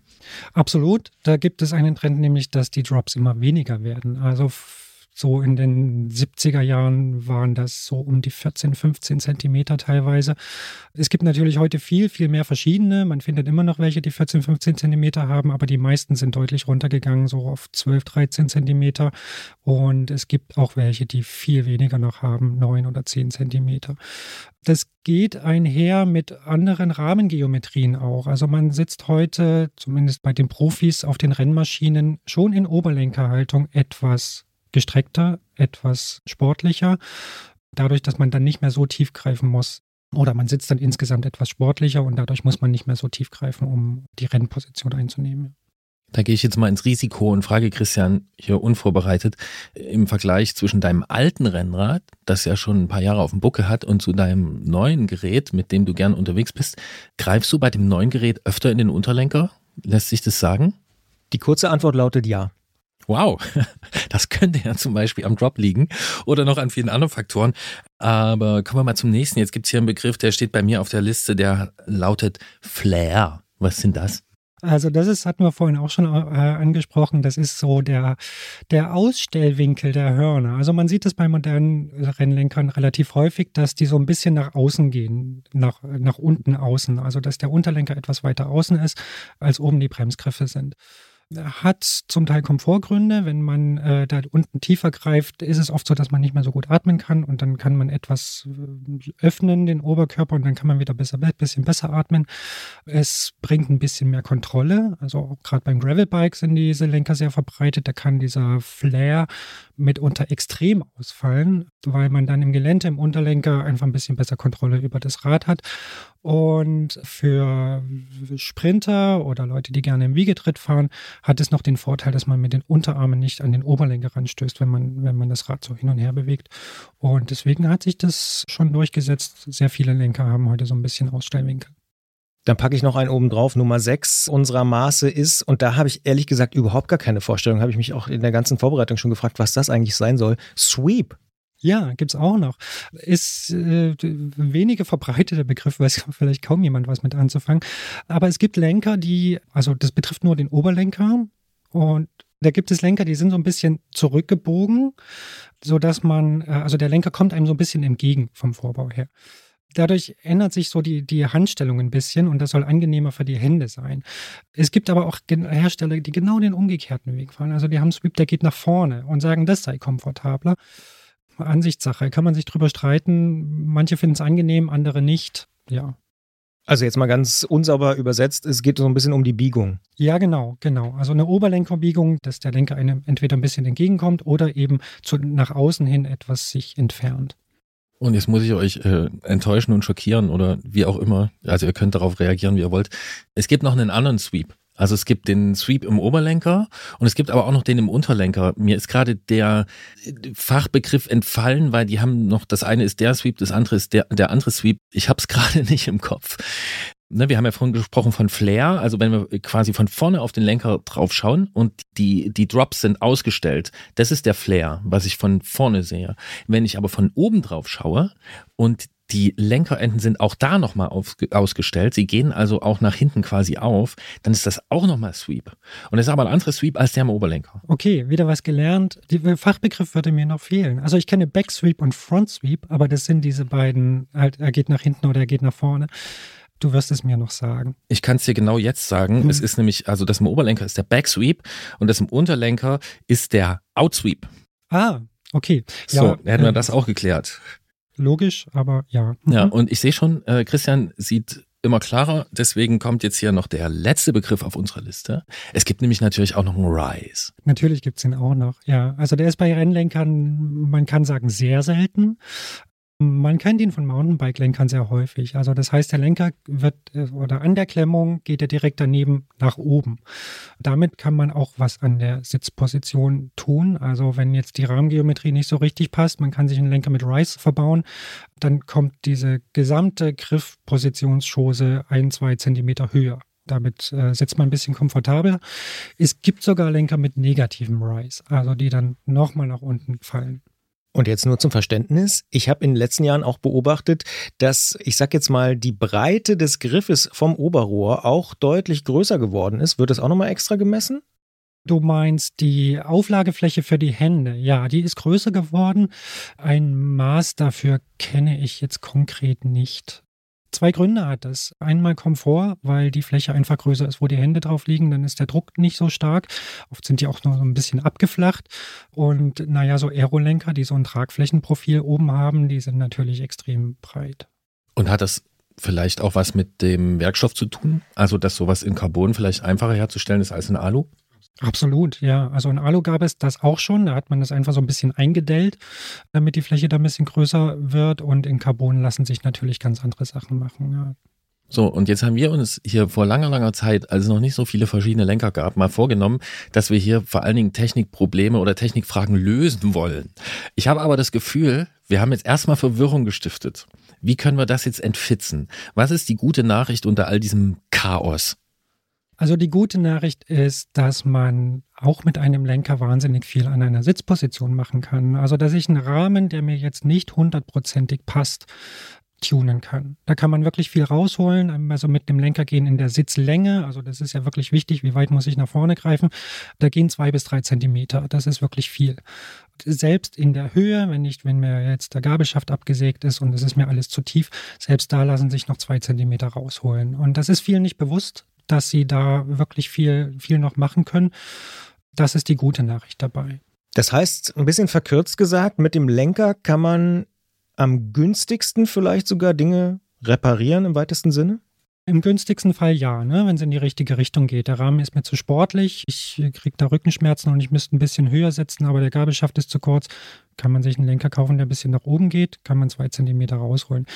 Absolut. Da gibt es einen Trend, nämlich, dass die Drops immer weniger werden. Also so in den 70er Jahren waren das so um die 14, 15 Zentimeter teilweise. Es gibt natürlich heute viel, viel mehr verschiedene. Man findet immer noch welche, die 14, 15 Zentimeter haben, aber die meisten sind deutlich runtergegangen, so auf 12, 13 Zentimeter. Und es gibt auch welche, die viel weniger noch haben, 9 oder 10 Zentimeter. Das geht einher mit anderen Rahmengeometrien auch. Also man sitzt heute, zumindest bei den Profis auf den Rennmaschinen, schon in Oberlenkerhaltung etwas gestreckter, etwas sportlicher, dadurch, dass man dann nicht mehr so tief greifen muss. Oder man sitzt dann insgesamt etwas sportlicher und dadurch muss man nicht mehr so tief greifen, um die Rennposition einzunehmen. Da gehe ich jetzt mal ins Risiko und frage Christian hier unvorbereitet im Vergleich zwischen deinem alten Rennrad, das ja schon ein paar Jahre auf dem Buckel hat, und zu deinem neuen Gerät, mit dem du gern unterwegs bist. Greifst du bei dem neuen Gerät öfter in den Unterlenker? Lässt sich das sagen? Die kurze Antwort lautet ja. Wow, das könnte ja zum Beispiel am Drop liegen oder noch an vielen anderen Faktoren. Aber kommen wir mal zum nächsten. Jetzt gibt es hier einen Begriff, der steht bei mir auf der Liste, der lautet Flair. Was sind das? Also das ist, hatten wir vorhin auch schon äh, angesprochen, das ist so der, der Ausstellwinkel der Hörner. Also man sieht es bei modernen Rennlenkern relativ häufig, dass die so ein bisschen nach außen gehen, nach, nach unten außen. Also dass der Unterlenker etwas weiter außen ist, als oben die Bremsgriffe sind hat zum Teil Komfortgründe. Wenn man äh, da unten tiefer greift, ist es oft so, dass man nicht mehr so gut atmen kann und dann kann man etwas äh, öffnen, den Oberkörper, und dann kann man wieder besser, bisschen besser atmen. Es bringt ein bisschen mehr Kontrolle. Also gerade beim Gravelbike sind diese Lenker sehr verbreitet. Da kann dieser Flare mitunter extrem ausfallen, weil man dann im Gelände, im Unterlenker einfach ein bisschen besser Kontrolle über das Rad hat. Und für Sprinter oder Leute, die gerne im Wiegetritt fahren, hat es noch den Vorteil, dass man mit den Unterarmen nicht an den Oberlenker ranstößt, wenn man, wenn man das Rad so hin und her bewegt. Und deswegen hat sich das schon durchgesetzt. Sehr viele Lenker haben heute so ein bisschen Ausstellwinkel. Dann packe ich noch einen oben drauf. Nummer 6 unserer Maße ist, und da habe ich ehrlich gesagt überhaupt gar keine Vorstellung, habe ich mich auch in der ganzen Vorbereitung schon gefragt, was das eigentlich sein soll. Sweep. Ja, gibt's auch noch. Ist äh, weniger verbreiteter Begriff, weiß vielleicht kaum jemand was mit anzufangen. Aber es gibt Lenker, die, also das betrifft nur den Oberlenker und da gibt es Lenker, die sind so ein bisschen zurückgebogen, sodass man, äh, also der Lenker kommt einem so ein bisschen entgegen vom Vorbau her. Dadurch ändert sich so die, die Handstellung ein bisschen und das soll angenehmer für die Hände sein. Es gibt aber auch Hersteller, die genau den umgekehrten Weg fahren. Also die haben Sweep, der geht nach vorne und sagen, das sei komfortabler. Ansichtssache. Kann man sich drüber streiten. Manche finden es angenehm, andere nicht. Ja. Also jetzt mal ganz unsauber übersetzt, es geht so ein bisschen um die Biegung. Ja, genau, genau. Also eine Oberlenkerbiegung, dass der Lenker einem entweder ein bisschen entgegenkommt oder eben zu, nach außen hin etwas sich entfernt. Und jetzt muss ich euch äh, enttäuschen und schockieren oder wie auch immer. Also ihr könnt darauf reagieren, wie ihr wollt. Es gibt noch einen anderen Sweep. Also es gibt den Sweep im Oberlenker und es gibt aber auch noch den im Unterlenker. Mir ist gerade der Fachbegriff entfallen, weil die haben noch, das eine ist der Sweep, das andere ist der, der andere Sweep. Ich habe es gerade nicht im Kopf. Ne, wir haben ja vorhin gesprochen von Flair, also wenn wir quasi von vorne auf den Lenker drauf schauen und die, die Drops sind ausgestellt, das ist der Flair, was ich von vorne sehe. Wenn ich aber von oben drauf schaue und die Lenkerenden sind auch da nochmal ausgestellt. Sie gehen also auch nach hinten quasi auf. Dann ist das auch nochmal Sweep. Und das ist aber ein anderer Sweep als der am Oberlenker. Okay, wieder was gelernt. Der Fachbegriff würde mir noch fehlen. Also ich kenne Backsweep und Frontsweep, aber das sind diese beiden, halt, er geht nach hinten oder er geht nach vorne. Du wirst es mir noch sagen. Ich kann es dir genau jetzt sagen. Hm. Es ist nämlich, also das im Oberlenker ist der Backsweep und das im Unterlenker ist der Outsweep. Ah, okay. So, ja, hätten wir äh, das auch geklärt. Logisch, aber ja. Mhm. Ja, und ich sehe schon, äh, Christian sieht immer klarer. Deswegen kommt jetzt hier noch der letzte Begriff auf unserer Liste. Es gibt nämlich natürlich auch noch einen Rise. Natürlich gibt es den auch noch, ja. Also der ist bei Rennlenkern, man kann sagen, sehr selten. Man kennt ihn von Mountainbike-Lenkern sehr häufig. Also das heißt, der Lenker wird äh, oder an der Klemmung geht er direkt daneben nach oben. Damit kann man auch was an der Sitzposition tun. Also wenn jetzt die Rahmengeometrie nicht so richtig passt, man kann sich einen Lenker mit Rise verbauen, dann kommt diese gesamte Griffpositionsschose ein, zwei Zentimeter höher. Damit äh, sitzt man ein bisschen komfortabler. Es gibt sogar Lenker mit negativem Rise, also die dann nochmal nach unten fallen. Und jetzt nur zum Verständnis. Ich habe in den letzten Jahren auch beobachtet, dass, ich sag jetzt mal, die Breite des Griffes vom Oberrohr auch deutlich größer geworden ist. Wird das auch nochmal extra gemessen? Du meinst die Auflagefläche für die Hände. Ja, die ist größer geworden. Ein Maß dafür kenne ich jetzt konkret nicht. Zwei Gründe hat es. Einmal Komfort, weil die Fläche einfach größer ist, wo die Hände drauf liegen, dann ist der Druck nicht so stark. Oft sind die auch nur so ein bisschen abgeflacht. Und naja, so Aerolenker, die so ein Tragflächenprofil oben haben, die sind natürlich extrem breit. Und hat das vielleicht auch was mit dem Werkstoff zu tun? Also, dass sowas in Carbon vielleicht einfacher herzustellen ist als in Alu? Absolut, ja. Also in Alu gab es das auch schon. Da hat man das einfach so ein bisschen eingedellt, damit die Fläche da ein bisschen größer wird. Und in Carbon lassen sich natürlich ganz andere Sachen machen. Ja. So, und jetzt haben wir uns hier vor langer, langer Zeit, als es noch nicht so viele verschiedene Lenker gab, mal vorgenommen, dass wir hier vor allen Dingen Technikprobleme oder Technikfragen lösen wollen. Ich habe aber das Gefühl, wir haben jetzt erstmal Verwirrung gestiftet. Wie können wir das jetzt entfitzen? Was ist die gute Nachricht unter all diesem Chaos? Also die gute Nachricht ist, dass man auch mit einem Lenker wahnsinnig viel an einer Sitzposition machen kann. Also dass ich einen Rahmen, der mir jetzt nicht hundertprozentig passt, tunen kann. Da kann man wirklich viel rausholen, also mit dem Lenker gehen in der Sitzlänge, also das ist ja wirklich wichtig, wie weit muss ich nach vorne greifen. Da gehen zwei bis drei Zentimeter, das ist wirklich viel. Selbst in der Höhe, wenn nicht, wenn mir jetzt der Gabelschaft abgesägt ist und es ist mir alles zu tief, selbst da lassen sich noch zwei Zentimeter rausholen. Und das ist vielen nicht bewusst dass sie da wirklich viel, viel noch machen können. Das ist die gute Nachricht dabei. Das heißt, ein bisschen verkürzt gesagt, mit dem Lenker kann man am günstigsten vielleicht sogar Dinge reparieren im weitesten Sinne? Im günstigsten Fall ja, ne, wenn es in die richtige Richtung geht. Der Rahmen ist mir zu sportlich, ich kriege da Rückenschmerzen und ich müsste ein bisschen höher setzen, aber der Gabelschaft ist zu kurz. Kann man sich einen Lenker kaufen, der ein bisschen nach oben geht, kann man zwei Zentimeter rausholen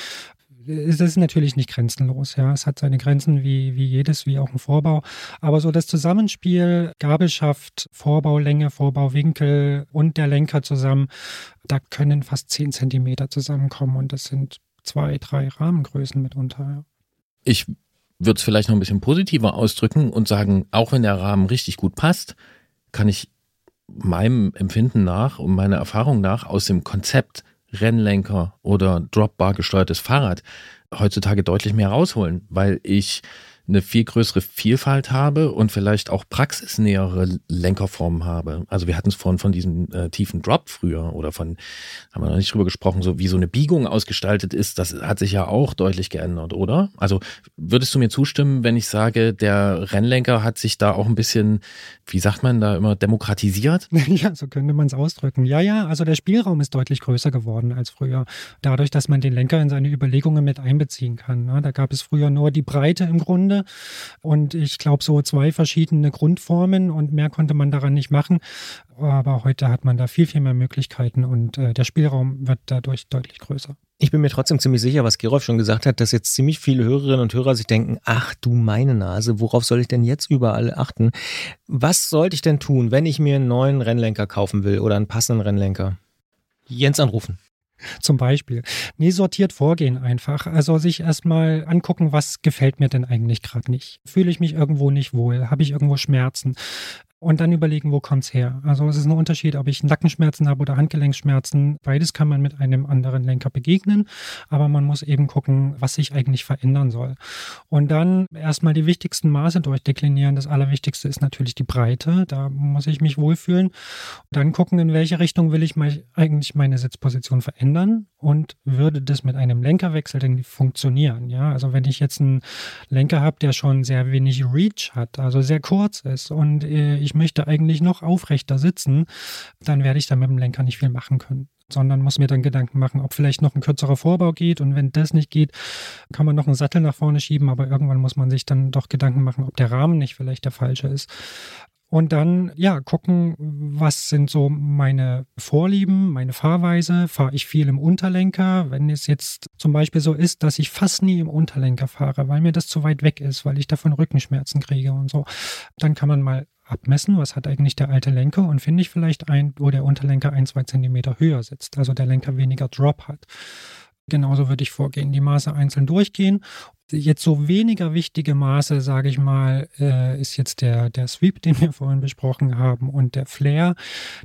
es ist natürlich nicht grenzenlos. Ja, es hat seine Grenzen wie, wie jedes, wie auch ein Vorbau. Aber so das Zusammenspiel Gabelschaft, Vorbaulänge, Vorbauwinkel und der Lenker zusammen, da können fast 10 Zentimeter zusammenkommen und das sind zwei, drei Rahmengrößen mitunter. Ja. Ich würde es vielleicht noch ein bisschen positiver ausdrücken und sagen, auch wenn der Rahmen richtig gut passt, kann ich meinem Empfinden nach und meiner Erfahrung nach aus dem Konzept Rennlenker oder Dropbar gesteuertes Fahrrad heutzutage deutlich mehr rausholen, weil ich eine viel größere Vielfalt habe und vielleicht auch praxisnähere Lenkerformen habe. Also wir hatten es vorhin von diesem äh, tiefen Drop früher oder von, haben wir noch nicht drüber gesprochen, so wie so eine Biegung ausgestaltet ist, das hat sich ja auch deutlich geändert, oder? Also würdest du mir zustimmen, wenn ich sage, der Rennlenker hat sich da auch ein bisschen, wie sagt man da immer, demokratisiert? Ja, so könnte man es ausdrücken. Ja, ja, also der Spielraum ist deutlich größer geworden als früher. Dadurch, dass man den Lenker in seine Überlegungen mit einbeziehen kann. Ne? Da gab es früher nur die Breite im Grunde Grunde. Und ich glaube, so zwei verschiedene Grundformen und mehr konnte man daran nicht machen. Aber heute hat man da viel, viel mehr Möglichkeiten und äh, der Spielraum wird dadurch deutlich größer. Ich bin mir trotzdem ziemlich sicher, was Gerolf schon gesagt hat, dass jetzt ziemlich viele Hörerinnen und Hörer sich denken, ach du meine Nase, worauf soll ich denn jetzt überall achten? Was sollte ich denn tun, wenn ich mir einen neuen Rennlenker kaufen will oder einen passenden Rennlenker? Jens anrufen. Zum Beispiel. Nee, sortiert vorgehen einfach. Also sich erstmal angucken, was gefällt mir denn eigentlich gerade nicht. Fühle ich mich irgendwo nicht wohl? Habe ich irgendwo Schmerzen? Und dann überlegen, wo kommt es her. Also es ist ein Unterschied, ob ich Nackenschmerzen habe oder Handgelenkschmerzen. Beides kann man mit einem anderen Lenker begegnen, aber man muss eben gucken, was sich eigentlich verändern soll. Und dann erstmal die wichtigsten Maße durchdeklinieren. Das Allerwichtigste ist natürlich die Breite. Da muss ich mich wohlfühlen. Dann gucken, in welche Richtung will ich eigentlich meine Sitzposition verändern und würde das mit einem Lenkerwechsel denn funktionieren. Ja, also wenn ich jetzt einen Lenker habe, der schon sehr wenig Reach hat, also sehr kurz ist und äh, ich möchte eigentlich noch aufrechter sitzen, dann werde ich da mit dem Lenker nicht viel machen können sondern muss mir dann Gedanken machen, ob vielleicht noch ein kürzerer Vorbau geht und wenn das nicht geht, kann man noch einen Sattel nach vorne schieben, aber irgendwann muss man sich dann doch Gedanken machen, ob der Rahmen nicht vielleicht der falsche ist und dann ja gucken, was sind so meine Vorlieben, meine Fahrweise. Fahre ich viel im Unterlenker? Wenn es jetzt zum Beispiel so ist, dass ich fast nie im Unterlenker fahre, weil mir das zu weit weg ist, weil ich davon Rückenschmerzen kriege und so, dann kann man mal abmessen, was hat eigentlich der alte Lenker und finde ich vielleicht ein, wo der Unterlenker ein, zwei Zentimeter höher sitzt, also der Lenker weniger Drop hat. Genauso würde ich vorgehen, die Maße einzeln durchgehen Jetzt so weniger wichtige Maße, sage ich mal, äh, ist jetzt der, der Sweep, den wir vorhin besprochen haben, und der Flare.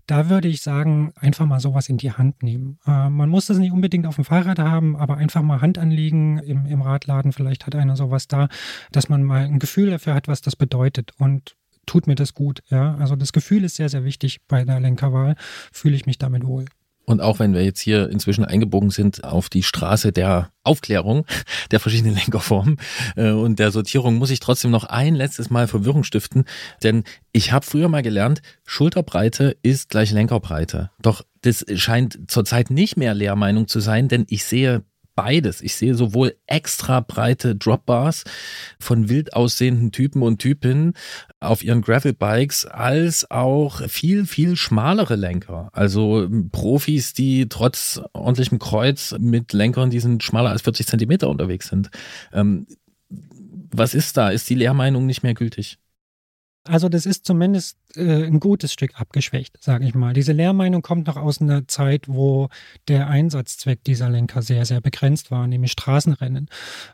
Da würde ich sagen, einfach mal sowas in die Hand nehmen. Äh, man muss das nicht unbedingt auf dem Fahrrad haben, aber einfach mal Hand anlegen im, im Radladen. Vielleicht hat einer sowas da, dass man mal ein Gefühl dafür hat, was das bedeutet. Und tut mir das gut. Ja, also das Gefühl ist sehr, sehr wichtig bei der Lenkerwahl. Fühle ich mich damit wohl. Und auch wenn wir jetzt hier inzwischen eingebogen sind auf die Straße der Aufklärung der verschiedenen Lenkerformen äh, und der Sortierung, muss ich trotzdem noch ein letztes Mal Verwirrung stiften. Denn ich habe früher mal gelernt, Schulterbreite ist gleich Lenkerbreite. Doch das scheint zurzeit nicht mehr Lehrmeinung zu sein, denn ich sehe beides. Ich sehe sowohl extra breite Dropbars von wild aussehenden Typen und Typinnen auf ihren Gravelbikes als auch viel, viel schmalere Lenker. Also ähm, Profis, die trotz ordentlichem Kreuz mit Lenkern, die sind schmaler als 40 Zentimeter unterwegs sind. Ähm, was ist da? Ist die Lehrmeinung nicht mehr gültig? Also das ist zumindest äh, ein gutes Stück abgeschwächt, sage ich mal. Diese Lehrmeinung kommt noch aus einer Zeit, wo der Einsatzzweck dieser Lenker sehr, sehr begrenzt war, nämlich Straßenrennen.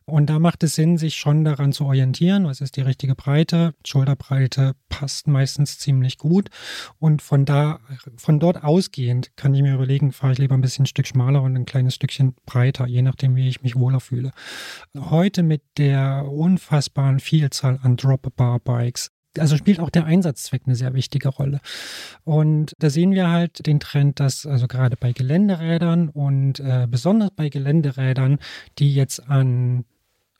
Und da macht es Sinn, sich schon daran zu orientieren, was ist die richtige Breite. Schulterbreite passt meistens ziemlich gut. Und von da, von dort ausgehend kann ich mir überlegen, fahre ich lieber ein bisschen ein Stück schmaler und ein kleines Stückchen breiter, je nachdem, wie ich mich wohler fühle. Heute mit der unfassbaren Vielzahl an Drop-Bar-Bikes also spielt auch der Einsatzzweck eine sehr wichtige Rolle. Und da sehen wir halt den Trend, dass also gerade bei Geländerädern und äh, besonders bei Geländerädern, die jetzt an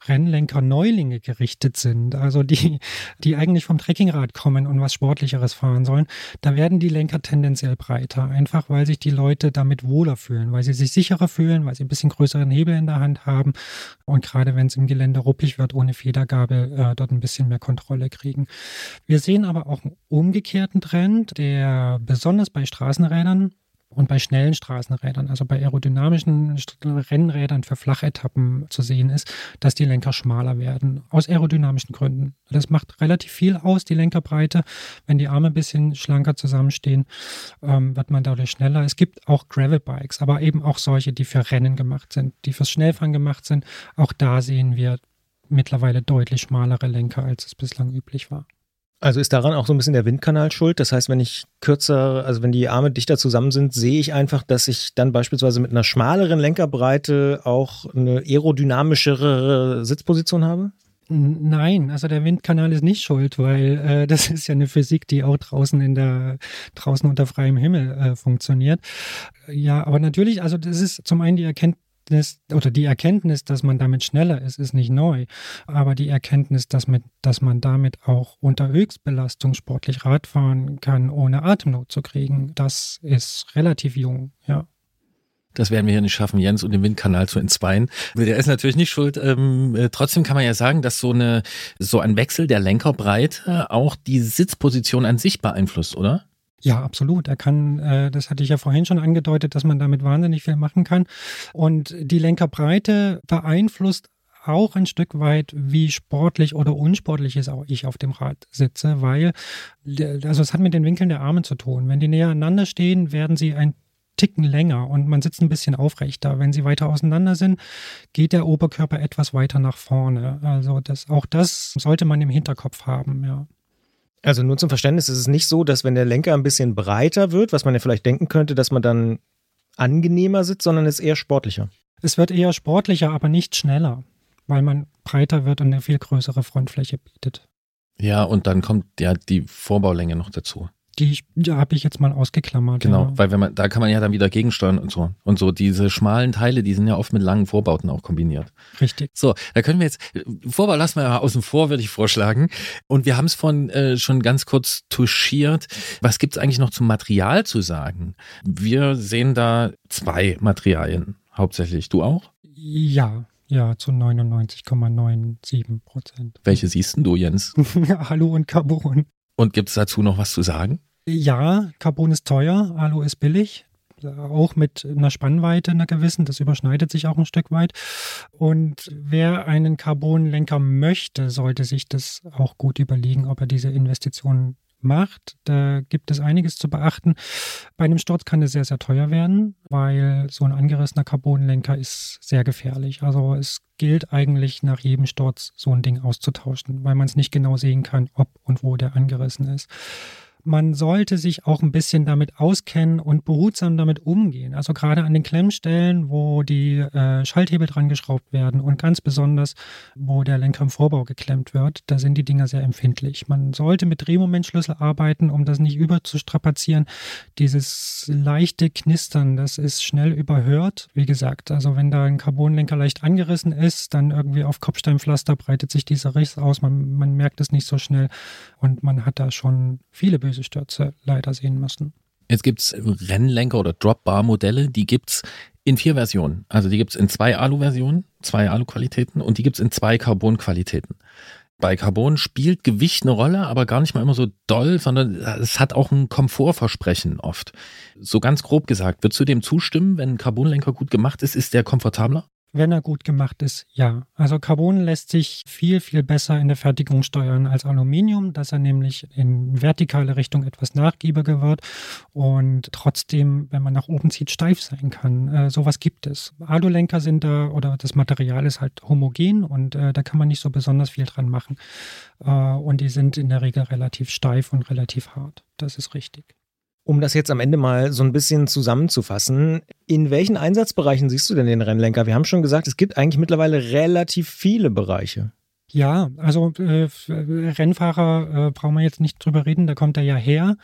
Rennlenker Neulinge gerichtet sind, also die, die eigentlich vom Trekkingrad kommen und was Sportlicheres fahren sollen, da werden die Lenker tendenziell breiter. Einfach weil sich die Leute damit wohler fühlen, weil sie sich sicherer fühlen, weil sie ein bisschen größeren Hebel in der Hand haben und gerade wenn es im Gelände ruppig wird, ohne Federgabel, äh, dort ein bisschen mehr Kontrolle kriegen. Wir sehen aber auch einen umgekehrten Trend, der besonders bei Straßenrädern und bei schnellen Straßenrädern, also bei aerodynamischen Rennrädern für Flachetappen zu sehen ist, dass die Lenker schmaler werden, aus aerodynamischen Gründen. Das macht relativ viel aus, die Lenkerbreite. Wenn die Arme ein bisschen schlanker zusammenstehen, ähm, wird man dadurch schneller. Es gibt auch Gravelbikes, aber eben auch solche, die für Rennen gemacht sind, die fürs Schnellfahren gemacht sind. Auch da sehen wir mittlerweile deutlich schmalere Lenker, als es bislang üblich war. Also ist daran auch so ein bisschen der Windkanal schuld. Das heißt, wenn ich kürzer, also wenn die Arme dichter zusammen sind, sehe ich einfach, dass ich dann beispielsweise mit einer schmaleren Lenkerbreite auch eine aerodynamischere Sitzposition habe? Nein, also der Windkanal ist nicht schuld, weil äh, das ist ja eine Physik, die auch draußen in der draußen unter freiem Himmel äh, funktioniert. Ja, aber natürlich, also das ist zum einen die Erkenntnis, Erkenntnis oder die Erkenntnis, dass man damit schneller ist, ist nicht neu. Aber die Erkenntnis, dass, mit, dass man damit auch unter Höchstbelastung sportlich Radfahren kann, ohne Atemnot zu kriegen, das ist relativ jung, ja. Das werden wir hier nicht schaffen, Jens und den Windkanal zu entzweien. Der ist natürlich nicht schuld. Ähm, äh, trotzdem kann man ja sagen, dass so eine so ein Wechsel der Lenkerbreite auch die Sitzposition an sich beeinflusst, oder? Ja, absolut. Er kann, äh, das hatte ich ja vorhin schon angedeutet, dass man damit wahnsinnig viel machen kann. Und die Lenkerbreite beeinflusst auch ein Stück weit, wie sportlich oder unsportlich ist auch ich auf dem Rad sitze, weil, also es hat mit den Winkeln der Arme zu tun. Wenn die näher aneinander stehen, werden sie ein Ticken länger und man sitzt ein bisschen aufrechter. Wenn sie weiter auseinander sind, geht der Oberkörper etwas weiter nach vorne. Also das, auch das sollte man im Hinterkopf haben, ja. Also nur zum Verständnis, ist es nicht so, dass wenn der Lenker ein bisschen breiter wird, was man ja vielleicht denken könnte, dass man dann angenehmer sitzt, sondern es ist eher sportlicher. Es wird eher sportlicher, aber nicht schneller, weil man breiter wird und eine viel größere Frontfläche bietet. Ja, und dann kommt ja die Vorbaulänge noch dazu. Die, die habe ich jetzt mal ausgeklammert. Genau, ja. weil wenn man, da kann man ja dann wieder gegensteuern und so. Und so diese schmalen Teile, die sind ja oft mit langen Vorbauten auch kombiniert. Richtig. So, da können wir jetzt, Vorbau lassen wir ja außen vor, würde ich vorschlagen. Und wir haben es von äh, schon ganz kurz touchiert. Was gibt es eigentlich noch zum Material zu sagen? Wir sehen da zwei Materialien hauptsächlich. Du auch? Ja, ja, zu 99,97 Prozent. Welche siehst denn du, Jens? Alu und Carbon. Und gibt es dazu noch was zu sagen? Ja, Carbon ist teuer, Alu ist billig. Auch mit einer Spannweite einer gewissen, das überschneidet sich auch ein Stück weit. Und wer einen Carbonlenker möchte, sollte sich das auch gut überlegen, ob er diese Investitionen macht. Da gibt es einiges zu beachten. Bei einem Sturz kann es sehr, sehr teuer werden, weil so ein angerissener Carbonlenker ist sehr gefährlich. Also es gilt eigentlich nach jedem Sturz so ein Ding auszutauschen, weil man es nicht genau sehen kann, ob und wo der angerissen ist man sollte sich auch ein bisschen damit auskennen und behutsam damit umgehen. Also gerade an den Klemmstellen, wo die äh, Schalthebel dran geschraubt werden und ganz besonders, wo der Lenker im Vorbau geklemmt wird, da sind die Dinger sehr empfindlich. Man sollte mit Drehmomentschlüssel arbeiten, um das nicht überzustrapazieren. Dieses leichte Knistern, das ist schnell überhört. Wie gesagt, also wenn da ein Carbonlenker leicht angerissen ist, dann irgendwie auf Kopfsteinpflaster breitet sich dieser Riss aus. Man, man merkt es nicht so schnell und man hat da schon viele böse Stürze leider sehen müssen. Jetzt gibt es Rennlenker oder Dropbar-Modelle, die gibt es in vier Versionen. Also die gibt es in zwei Alu-Versionen, zwei Alu-Qualitäten und die gibt es in zwei Carbon-Qualitäten. Bei Carbon spielt Gewicht eine Rolle, aber gar nicht mal immer so doll, sondern es hat auch ein Komfortversprechen oft. So ganz grob gesagt, würdest du dem zustimmen, wenn ein Carbonlenker gut gemacht ist, ist der komfortabler? Wenn er gut gemacht ist, ja. Also Carbon lässt sich viel, viel besser in der Fertigung steuern als Aluminium, dass er nämlich in vertikale Richtung etwas nachgiebiger wird und trotzdem, wenn man nach oben zieht, steif sein kann. Äh, sowas gibt es. Alulenker sind da oder das Material ist halt homogen und äh, da kann man nicht so besonders viel dran machen. Äh, und die sind in der Regel relativ steif und relativ hart. Das ist richtig. Um das jetzt am Ende mal so ein bisschen zusammenzufassen, in welchen Einsatzbereichen siehst du denn den Rennlenker? Wir haben schon gesagt, es gibt eigentlich mittlerweile relativ viele Bereiche. Ja, also äh, Rennfahrer äh, brauchen wir jetzt nicht drüber reden, da kommt er ja her.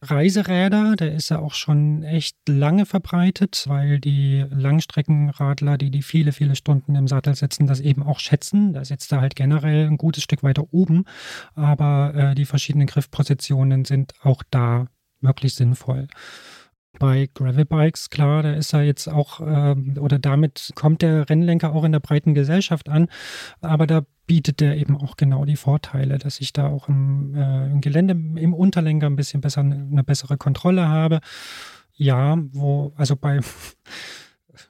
Reiseräder, der ist ja auch schon echt lange verbreitet, weil die Langstreckenradler, die die viele, viele Stunden im Sattel sitzen, das eben auch schätzen. Da sitzt er halt generell ein gutes Stück weiter oben, aber äh, die verschiedenen Griffpositionen sind auch da wirklich sinnvoll. Bei Gravelbikes, klar, da ist er jetzt auch, äh, oder damit kommt der Rennlenker auch in der breiten Gesellschaft an, aber da bietet er eben auch genau die Vorteile, dass ich da auch im, äh, im Gelände, im Unterlenker ein bisschen besser, eine bessere Kontrolle habe. Ja, wo, also bei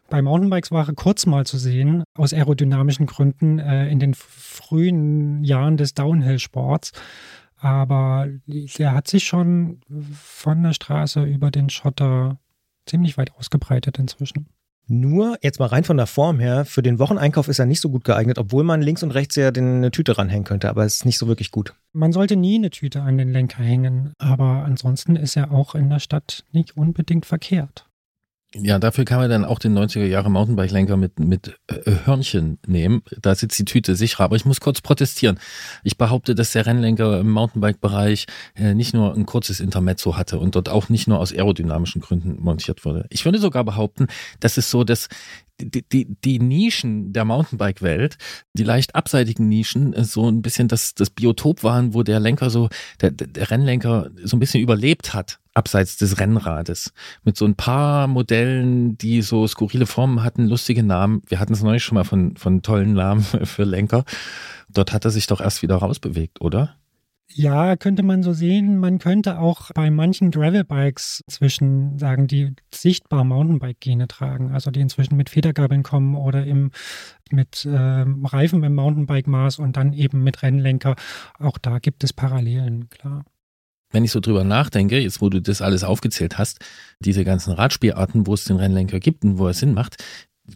bei Mountainbikes war er kurz mal zu sehen, aus aerodynamischen Gründen, äh, in den frühen Jahren des Downhill-Sports. Aber der hat sich schon von der Straße über den Schotter ziemlich weit ausgebreitet inzwischen. Nur, jetzt mal rein von der Form her, für den Wocheneinkauf ist er nicht so gut geeignet, obwohl man links und rechts ja eine Tüte ranhängen könnte, aber es ist nicht so wirklich gut. Man sollte nie eine Tüte an den Lenker hängen, aber ansonsten ist er auch in der Stadt nicht unbedingt verkehrt. Ja, dafür kann man dann auch den 90er Jahre Mountainbike-Lenker mit, mit äh, Hörnchen nehmen. Da sitzt die Tüte sicherer. Aber ich muss kurz protestieren. Ich behaupte, dass der Rennlenker im Mountainbike-Bereich äh, nicht nur ein kurzes Intermezzo hatte und dort auch nicht nur aus aerodynamischen Gründen montiert wurde. Ich würde sogar behaupten, dass es so, dass die, die, die Nischen der Mountainbike-Welt, die leicht abseitigen Nischen, äh, so ein bisschen das, das Biotop waren, wo der Lenker so, der, der Rennlenker so ein bisschen überlebt hat, abseits des Rennrades. Mit so ein paar Modellen, die so skurrile Formen hatten, lustige Namen. Wir hatten es neulich schon mal von, von tollen Namen für Lenker. Dort hat er sich doch erst wieder rausbewegt, oder? Ja, könnte man so sehen. Man könnte auch bei manchen Gravelbikes zwischen sagen, die sichtbar Mountainbike-Gene tragen, also die inzwischen mit Federgabeln kommen oder im, mit äh, Reifen im Mountainbike-Maß und dann eben mit Rennlenker. Auch da gibt es Parallelen, klar. Wenn ich so drüber nachdenke, jetzt wo du das alles aufgezählt hast, diese ganzen Radspielarten, wo es den Rennlenker gibt und wo es Sinn macht,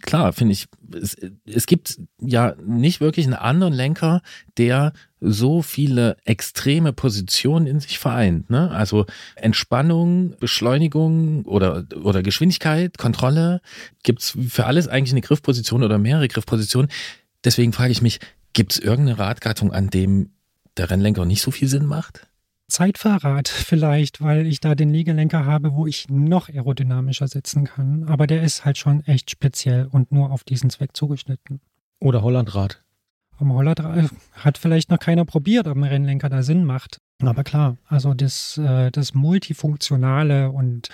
klar, finde ich, es, es gibt ja nicht wirklich einen anderen Lenker, der so viele extreme Positionen in sich vereint. Ne? Also Entspannung, Beschleunigung oder, oder Geschwindigkeit, Kontrolle, gibt's für alles eigentlich eine Griffposition oder mehrere Griffpositionen. Deswegen frage ich mich, gibt es irgendeine Radgattung, an dem der Rennlenker nicht so viel Sinn macht? Zeitfahrrad vielleicht, weil ich da den Liegelenker habe, wo ich noch aerodynamischer sitzen kann. Aber der ist halt schon echt speziell und nur auf diesen Zweck zugeschnitten. Oder Hollandrad. Am Hollandrad hat vielleicht noch keiner probiert, ob ein Rennlenker da Sinn macht. Aber klar, also das, äh, das Multifunktionale und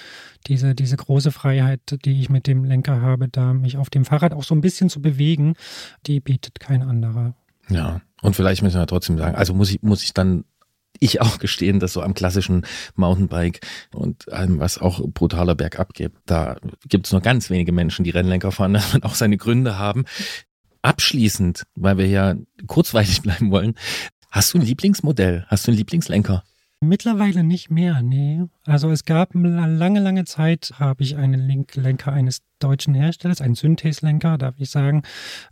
diese, diese große Freiheit, die ich mit dem Lenker habe, da mich auf dem Fahrrad auch so ein bisschen zu bewegen, die bietet kein anderer. Ja, und vielleicht müssen wir trotzdem sagen, also muss ich, muss ich dann ich auch gestehen, dass so am klassischen Mountainbike und allem, was auch brutaler bergab gibt, da gibt es nur ganz wenige Menschen, die Rennlenker fahren, dass man auch seine Gründe haben. Abschließend, weil wir ja kurzweilig bleiben wollen, hast du ein Lieblingsmodell? Hast du einen Lieblingslenker? Mittlerweile nicht mehr, nee. Also es gab lange, lange Zeit, habe ich einen Lenker eines deutschen Herstellers, einen Synthes-Lenker, darf ich sagen,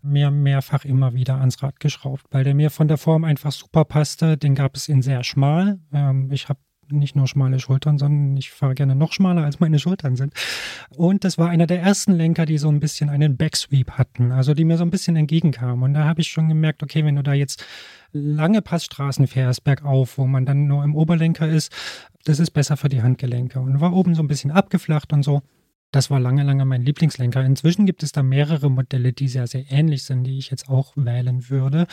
mir mehrfach immer wieder ans Rad geschraubt, weil der mir von der Form einfach super passte. Den gab es in sehr schmal. Ähm, ich habe nicht nur schmale Schultern, sondern ich fahre gerne noch schmaler, als meine Schultern sind. Und das war einer der ersten Lenker, die so ein bisschen einen Backsweep hatten, also die mir so ein bisschen entgegenkamen. Und da habe ich schon gemerkt, okay, wenn du da jetzt lange Passstraßen fährst, bergauf, wo man dann nur im Oberlenker ist, das ist besser für die Handgelenke. Und war oben so ein bisschen abgeflacht und so. Das war lange, lange mein Lieblingslenker. Inzwischen gibt es da mehrere Modelle, die sehr, sehr ähnlich sind, die ich jetzt auch wählen würde.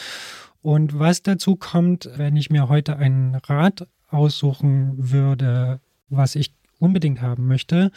Und was dazu kommt, wenn ich mir heute ein Rad aussuchen würde, was ich unbedingt haben möchte,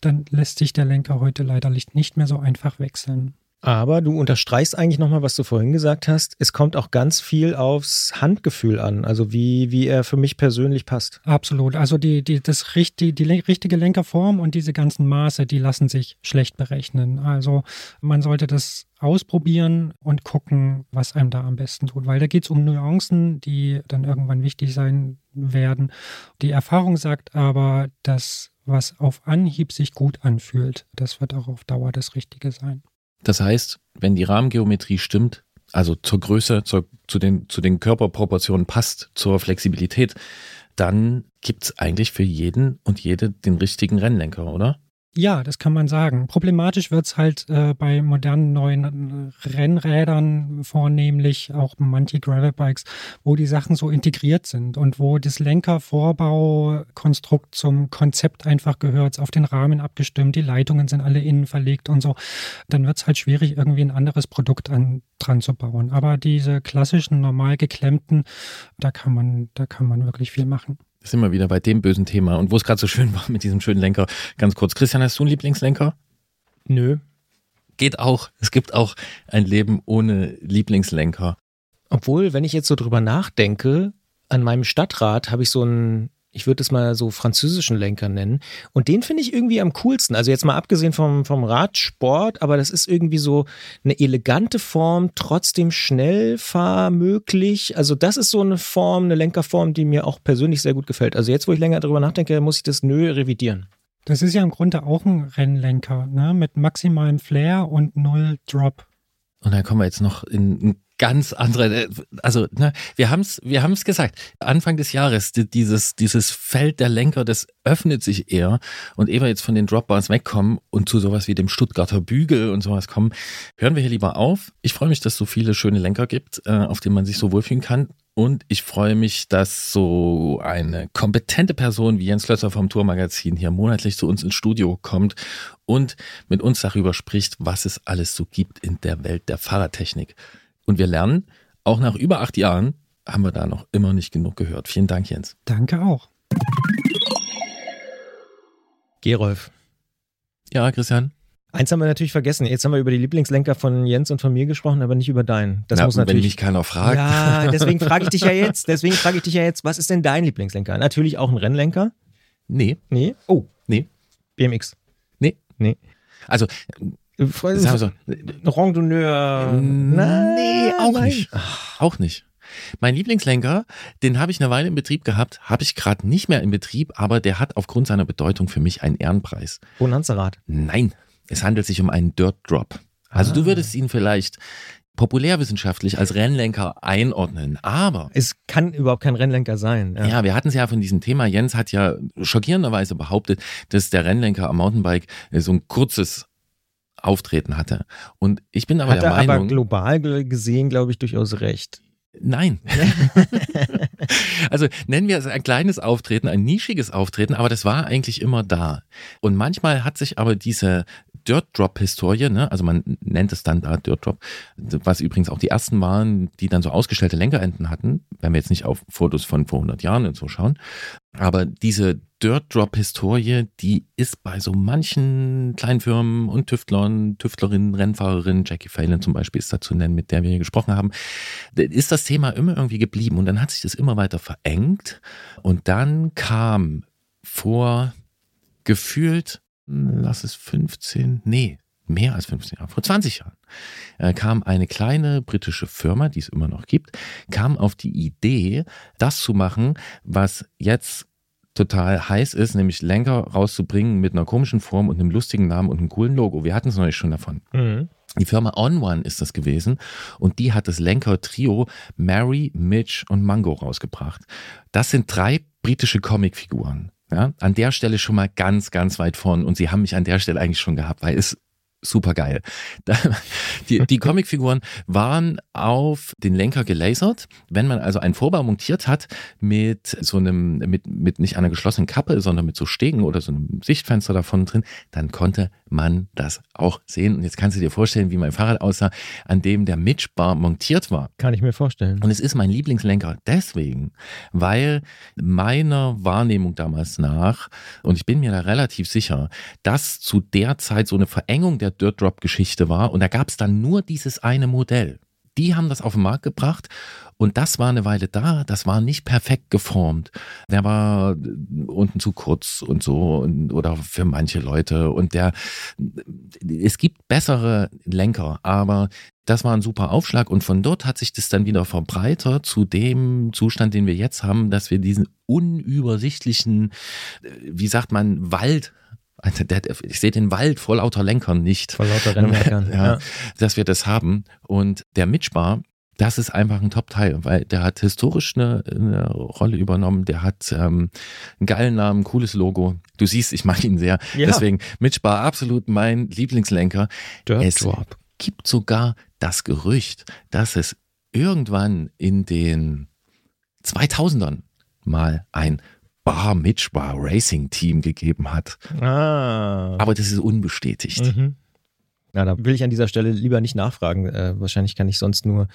dann lässt sich der Lenker heute leider nicht mehr so einfach wechseln. Aber du unterstreichst eigentlich nochmal, was du vorhin gesagt hast. Es kommt auch ganz viel aufs Handgefühl an, also wie, wie er für mich persönlich passt. Absolut. Also die, die, das, die, die richtige Lenkerform und diese ganzen Maße, die lassen sich schlecht berechnen. Also man sollte das ausprobieren und gucken, was einem da am besten tut. Weil da geht es um Nuancen, die dann irgendwann wichtig sein werden. Die Erfahrung sagt aber, dass was auf Anhieb sich gut anfühlt, das wird auch auf Dauer das Richtige sein. Das heißt, wenn die Rahmengeometrie stimmt, also zur Größe, zur, zu, den, zu den Körperproportionen passt, zur Flexibilität, dann gibt es eigentlich für jeden und jede den richtigen Rennlenker, oder? Ja, das kann man sagen. Problematisch wird es halt äh, bei modernen neuen Rennrädern vornehmlich, auch manche Gravelbikes, wo die Sachen so integriert sind und wo das Lenkervorbaukonstrukt zum Konzept einfach gehört, auf den Rahmen abgestimmt, die Leitungen sind alle innen verlegt und so. Dann wird es halt schwierig, irgendwie ein anderes Produkt an, dran zu bauen. Aber diese klassischen, normal geklemmten, da kann man, da kann man wirklich viel machen sind wir wieder bei dem bösen Thema. Und wo es gerade so schön war mit diesem schönen Lenker. Ganz kurz, Christian, hast du einen Lieblingslenker? Nö. Geht auch. Es gibt auch ein Leben ohne Lieblingslenker. Obwohl, wenn ich jetzt so drüber nachdenke, an meinem Stadtrat habe ich so einen ich würde es mal so französischen Lenker nennen. Und den finde ich irgendwie am coolsten. Also jetzt mal abgesehen vom, vom Radsport, aber das ist irgendwie so eine elegante Form, trotzdem schnell fahrmöglich. Also das ist so eine Form, eine Lenkerform, die mir auch persönlich sehr gut gefällt. Also jetzt, wo ich länger darüber nachdenke, muss ich das nö revidieren. Das ist ja im Grunde auch ein Rennlenker, ne? Mit maximalem Flair und null Drop. Und dann kommen wir jetzt noch in ein ganz andere, äh, also ne, wir haben es wir haben's gesagt, Anfang des Jahres, dieses, dieses Feld der Lenker, das öffnet sich eher und ehe wir jetzt von den Dropbars wegkommen und zu sowas wie dem Stuttgarter Bügel und sowas kommen, hören wir hier lieber auf. Ich freue mich, dass es so viele schöne Lenker gibt, äh, auf denen man sich so wohlfühlen kann. Und ich freue mich, dass so eine kompetente Person wie Jens Klötzer vom Tourmagazin hier monatlich zu uns ins Studio kommt und mit uns darüber spricht, was es alles so gibt in der Welt der Fahrradtechnik. Und wir lernen, auch nach über acht Jahren haben wir da noch immer nicht genug gehört. Vielen Dank, Jens. Danke auch. Gerolf. Ja, Christian. Eins haben wir natürlich vergessen. Jetzt haben wir über die Lieblingslenker von Jens und von mir gesprochen, aber nicht über deinen. Das Na, muss wenn natürlich. mich keiner fragt. Ja, deswegen frage ich dich ja jetzt. Deswegen frage ich dich ja jetzt, was ist denn dein Lieblingslenker? Natürlich auch ein Rennlenker? Nee, Nee. Oh, nee, BMX. nee. Nee. Also, Äh, sagen wir so, Randonneur. nee, auch nein. nicht. Auch nicht. Mein Lieblingslenker, den habe ich eine Weile in Betrieb gehabt, habe ich gerade nicht mehr in Betrieb, aber der hat aufgrund seiner Bedeutung für mich einen Ehrenpreis. Bonanza-Rad. Nein, es handelt sich um einen Dirt Drop. Also Ah. du würdest ihn vielleicht populärwissenschaftlich als Rennlenker einordnen, aber Es kann überhaupt kein Rennlenker sein. Ja. ja. wir hatten es ja von diesem Thema. Jens hat ja schockierenderweise behauptet, dass der Rennlenker am Mountainbike äh, so ein kurzes Auftreten hatte. Und ich bin aber Hat der er aber Meinung, global ge- gesehen, glaube ich, durchaus recht. Nein. also nennen wir es ein kleines Auftreten, ein nischiges Auftreten, aber das war eigentlich immer da. Und manchmal hat sich aber diese Dirt Drop Historie, ne, also man nennt es dann da Dirt Drop, was übrigens auch die ersten waren, die dann so ausgestellte Lenkerenden hatten, wenn wir jetzt nicht auf Fotos von vor 100 Jahren und so schauen. Aber diese Dirt Drop Historie, die ist bei so manchen kleinen Firmen und Tüftlern, Tüftlerinnen, Rennfahrerinnen, Jackie Phelan zum Beispiel ist da zu nennen, mit der wir hier gesprochen haben, ist das Thema immer irgendwie geblieben. Und dann hat sich das immer weiter verengt. Und dann kam vor gefühlt, hm, lass es 15, nee, mehr als 15 Jahre, vor 20 Jahren, äh, kam eine kleine britische Firma, die es immer noch gibt, kam auf die Idee, das zu machen, was jetzt total heiß ist, nämlich Lenker rauszubringen mit einer komischen Form und einem lustigen Namen und einem coolen Logo. Wir hatten es neulich schon davon. Mhm. Die Firma On One ist das gewesen und die hat das Lenker-Trio Mary, Mitch und Mango rausgebracht. Das sind drei britische Comicfiguren. Ja, an der Stelle schon mal ganz, ganz weit vorn und sie haben mich an der Stelle eigentlich schon gehabt, weil es super geil. Die, die Comicfiguren waren auf den Lenker gelasert. Wenn man also einen Vorbau montiert hat mit so einem, mit, mit nicht einer geschlossenen Kappe, sondern mit so Stegen oder so einem Sichtfenster davon drin, dann konnte man das auch sehen. Und jetzt kannst du dir vorstellen, wie mein Fahrrad aussah, an dem der Mitchbar montiert war. Kann ich mir vorstellen. Und es ist mein Lieblingslenker deswegen, weil meiner Wahrnehmung damals nach, und ich bin mir da relativ sicher, dass zu der Zeit so eine Verengung der Dirt Drop Geschichte war. Und da gab es dann nur dieses eine Modell. Die haben das auf den Markt gebracht. Und das war eine Weile da, das war nicht perfekt geformt. Der war unten zu kurz und so und, oder für manche Leute. Und der, es gibt bessere Lenker, aber das war ein super Aufschlag. Und von dort hat sich das dann wieder verbreitert zu dem Zustand, den wir jetzt haben, dass wir diesen unübersichtlichen, äh, wie sagt man, Wald der, ich sehe den Wald vor lauter Lenkern nicht. Vor lauter Rennlenkern. ja, dass wir das haben. Und der Mitchbar, das ist einfach ein Top-Teil, weil der hat historisch eine, eine Rolle übernommen. Der hat ähm, einen geilen Namen, cooles Logo. Du siehst, ich mag ihn sehr. Ja. Deswegen Mitchbar absolut mein Lieblingslenker. Dirt es Drop. gibt sogar das Gerücht, dass es irgendwann in den 2000ern mal ein Bar Mitchbar Racing Team gegeben hat. Ah. Aber das ist unbestätigt. Mhm. Na, da will ich an dieser Stelle lieber nicht nachfragen. Äh, wahrscheinlich kann ich sonst nur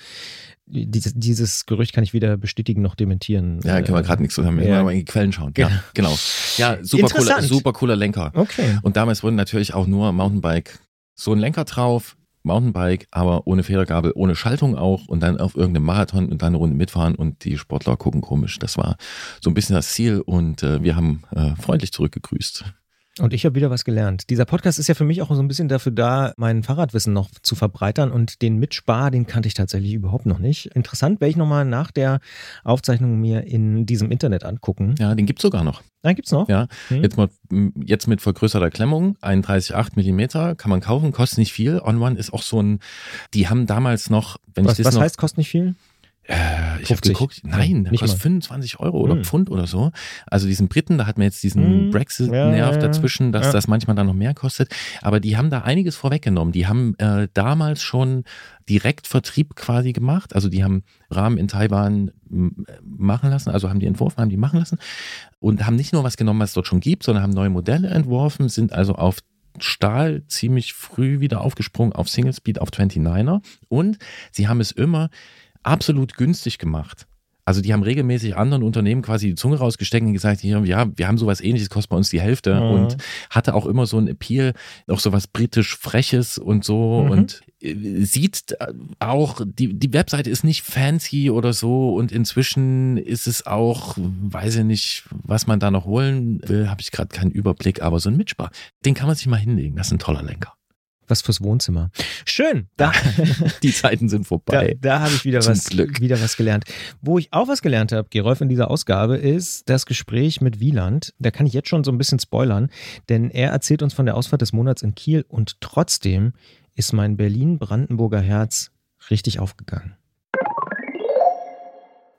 dieses, dieses Gerücht kann ich weder bestätigen noch dementieren. Ja, können wir Äh, gerade nichts zusammen. Wir ja. müssen mal in die Quellen schauen. Ja, genau. Ja, super cooler, super cooler Lenker. Okay. Und damals wurden natürlich auch nur Mountainbike, so ein Lenker drauf, Mountainbike, aber ohne Federgabel, ohne Schaltung auch und dann auf irgendeinem Marathon und dann eine Runde mitfahren und die Sportler gucken komisch. Das war so ein bisschen das Ziel und äh, wir haben äh, freundlich zurückgegrüßt. Und ich habe wieder was gelernt. Dieser Podcast ist ja für mich auch so ein bisschen dafür da, mein Fahrradwissen noch zu verbreitern. Und den Mitspar, den kannte ich tatsächlich überhaupt noch nicht. Interessant, werde ich nochmal nach der Aufzeichnung mir in diesem Internet angucken. Ja, den gibt's sogar noch. Da gibt's noch. Ja, Hm. jetzt, mal, jetzt mit vergrößerter Klemmung, 31,8 Millimeter, kann man kaufen, kostet nicht viel. On One ist auch so ein, die haben damals noch, wenn was ich das was noch, heißt, kostet nicht viel? Äh, ich habe 50. geguckt, nein, Nicht kostet mal. 25 Euro oder Hm. Pfund oder so. Also diesen Briten, da hat man jetzt diesen Hm. Brexit-Nerv Ja, dazwischen, dass Ja. das manchmal dann noch mehr kostet. Aber die haben da einiges vorweggenommen. Die haben äh, damals schon Direktvertrieb quasi gemacht. Also die haben Rahmen in Taiwan machen lassen, also haben die entworfen, haben die machen lassen und haben nicht nur was genommen, was es dort schon gibt, sondern haben neue Modelle entworfen, sind also auf Stahl ziemlich früh wieder aufgesprungen auf Single Speed auf 29er und sie haben es immer absolut günstig gemacht. Also die haben regelmäßig anderen Unternehmen quasi die Zunge rausgesteckt und gesagt, ja, wir haben sowas ähnliches, kostet bei uns die Hälfte mhm. und hatte auch immer so ein Appeal, auch sowas britisch Freches und so mhm. und äh, sieht auch, die, die Webseite ist nicht fancy oder so und inzwischen ist es auch, weiß ich nicht, was man da noch holen will, habe ich gerade keinen Überblick, aber so ein Mitspar, den kann man sich mal hinlegen, das ist ein toller Lenker. Was fürs Wohnzimmer. Schön. Da, die Zeiten sind vorbei. Da, da habe ich wieder was, wieder was gelernt. Wo ich auch was gelernt habe, Gerolf, in dieser Ausgabe, ist das Gespräch mit Wieland. Da kann ich jetzt schon so ein bisschen spoilern, denn er erzählt uns von der Ausfahrt des Monats in Kiel und trotzdem ist mein Berlin-Brandenburger Herz richtig aufgegangen.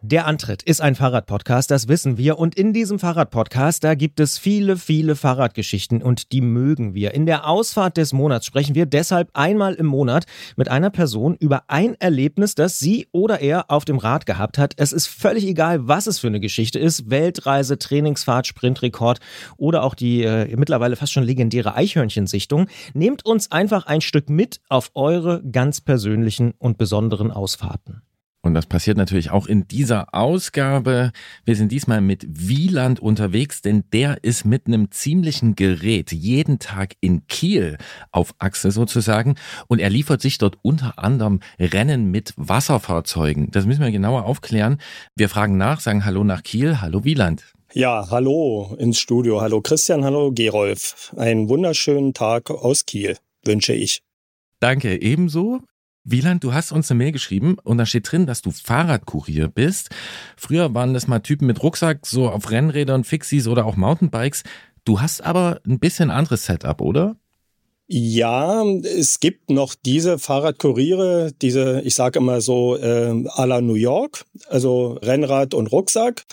Der Antritt ist ein Fahrradpodcast, das wissen wir. Und in diesem Fahrradpodcast, da gibt es viele, viele Fahrradgeschichten und die mögen wir. In der Ausfahrt des Monats sprechen wir deshalb einmal im Monat mit einer Person über ein Erlebnis, das sie oder er auf dem Rad gehabt hat. Es ist völlig egal, was es für eine Geschichte ist. Weltreise, Trainingsfahrt, Sprintrekord oder auch die äh, mittlerweile fast schon legendäre Eichhörnchensichtung. Nehmt uns einfach ein Stück mit auf eure ganz persönlichen und besonderen Ausfahrten. Und das passiert natürlich auch in dieser Ausgabe. Wir sind diesmal mit Wieland unterwegs, denn der ist mit einem ziemlichen Gerät jeden Tag in Kiel auf Achse sozusagen. Und er liefert sich dort unter anderem Rennen mit Wasserfahrzeugen. Das müssen wir genauer aufklären. Wir fragen nach, sagen Hallo nach Kiel. Hallo Wieland. Ja, hallo ins Studio. Hallo Christian, hallo Gerolf. Einen wunderschönen Tag aus Kiel wünsche ich. Danke, ebenso. Wieland, du hast uns eine Mail geschrieben und da steht drin, dass du Fahrradkurier bist. Früher waren das mal Typen mit Rucksack, so auf Rennrädern, Fixies oder auch Mountainbikes. Du hast aber ein bisschen anderes Setup, oder? Ja, es gibt noch diese Fahrradkuriere, diese, ich sage immer so, äh, à la New York, also Rennrad und Rucksack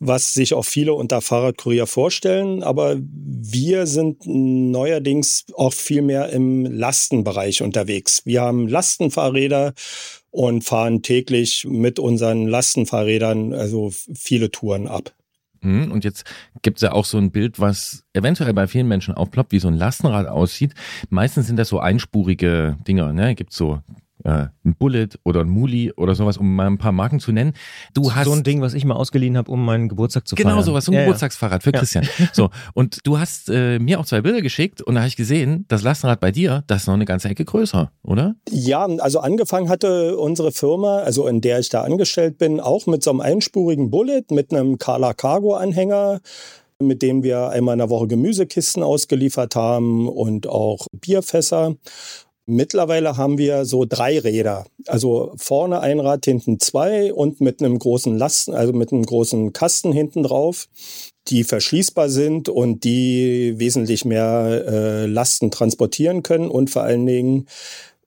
was sich auch viele unter Fahrradkurier vorstellen. Aber wir sind neuerdings auch viel mehr im Lastenbereich unterwegs. Wir haben Lastenfahrräder und fahren täglich mit unseren Lastenfahrrädern also viele Touren ab. Mhm, und jetzt gibt es ja auch so ein Bild, was eventuell bei vielen Menschen aufploppt, wie so ein Lastenrad aussieht. Meistens sind das so einspurige Dinger, ne? Gibt so äh, ein Bullet oder ein Muli oder sowas, um mal ein paar Marken zu nennen. Du hast so ein Ding, was ich mal ausgeliehen habe, um meinen Geburtstag zu genau feiern. Genau sowas, so ein ja, Geburtstagsfahrrad für ja. Christian. So und du hast äh, mir auch zwei Bilder geschickt und da habe ich gesehen, das Lastenrad bei dir, das ist noch eine ganze Ecke größer, oder? Ja, also angefangen hatte unsere Firma, also in der ich da angestellt bin, auch mit so einem einspurigen Bullet mit einem Carla Cargo Anhänger mit dem wir einmal in der Woche Gemüsekisten ausgeliefert haben und auch Bierfässer. Mittlerweile haben wir so drei Räder. Also vorne ein Rad, hinten zwei und mit einem großen Lasten, also mit einem großen Kasten hinten drauf, die verschließbar sind und die wesentlich mehr äh, Lasten transportieren können und vor allen Dingen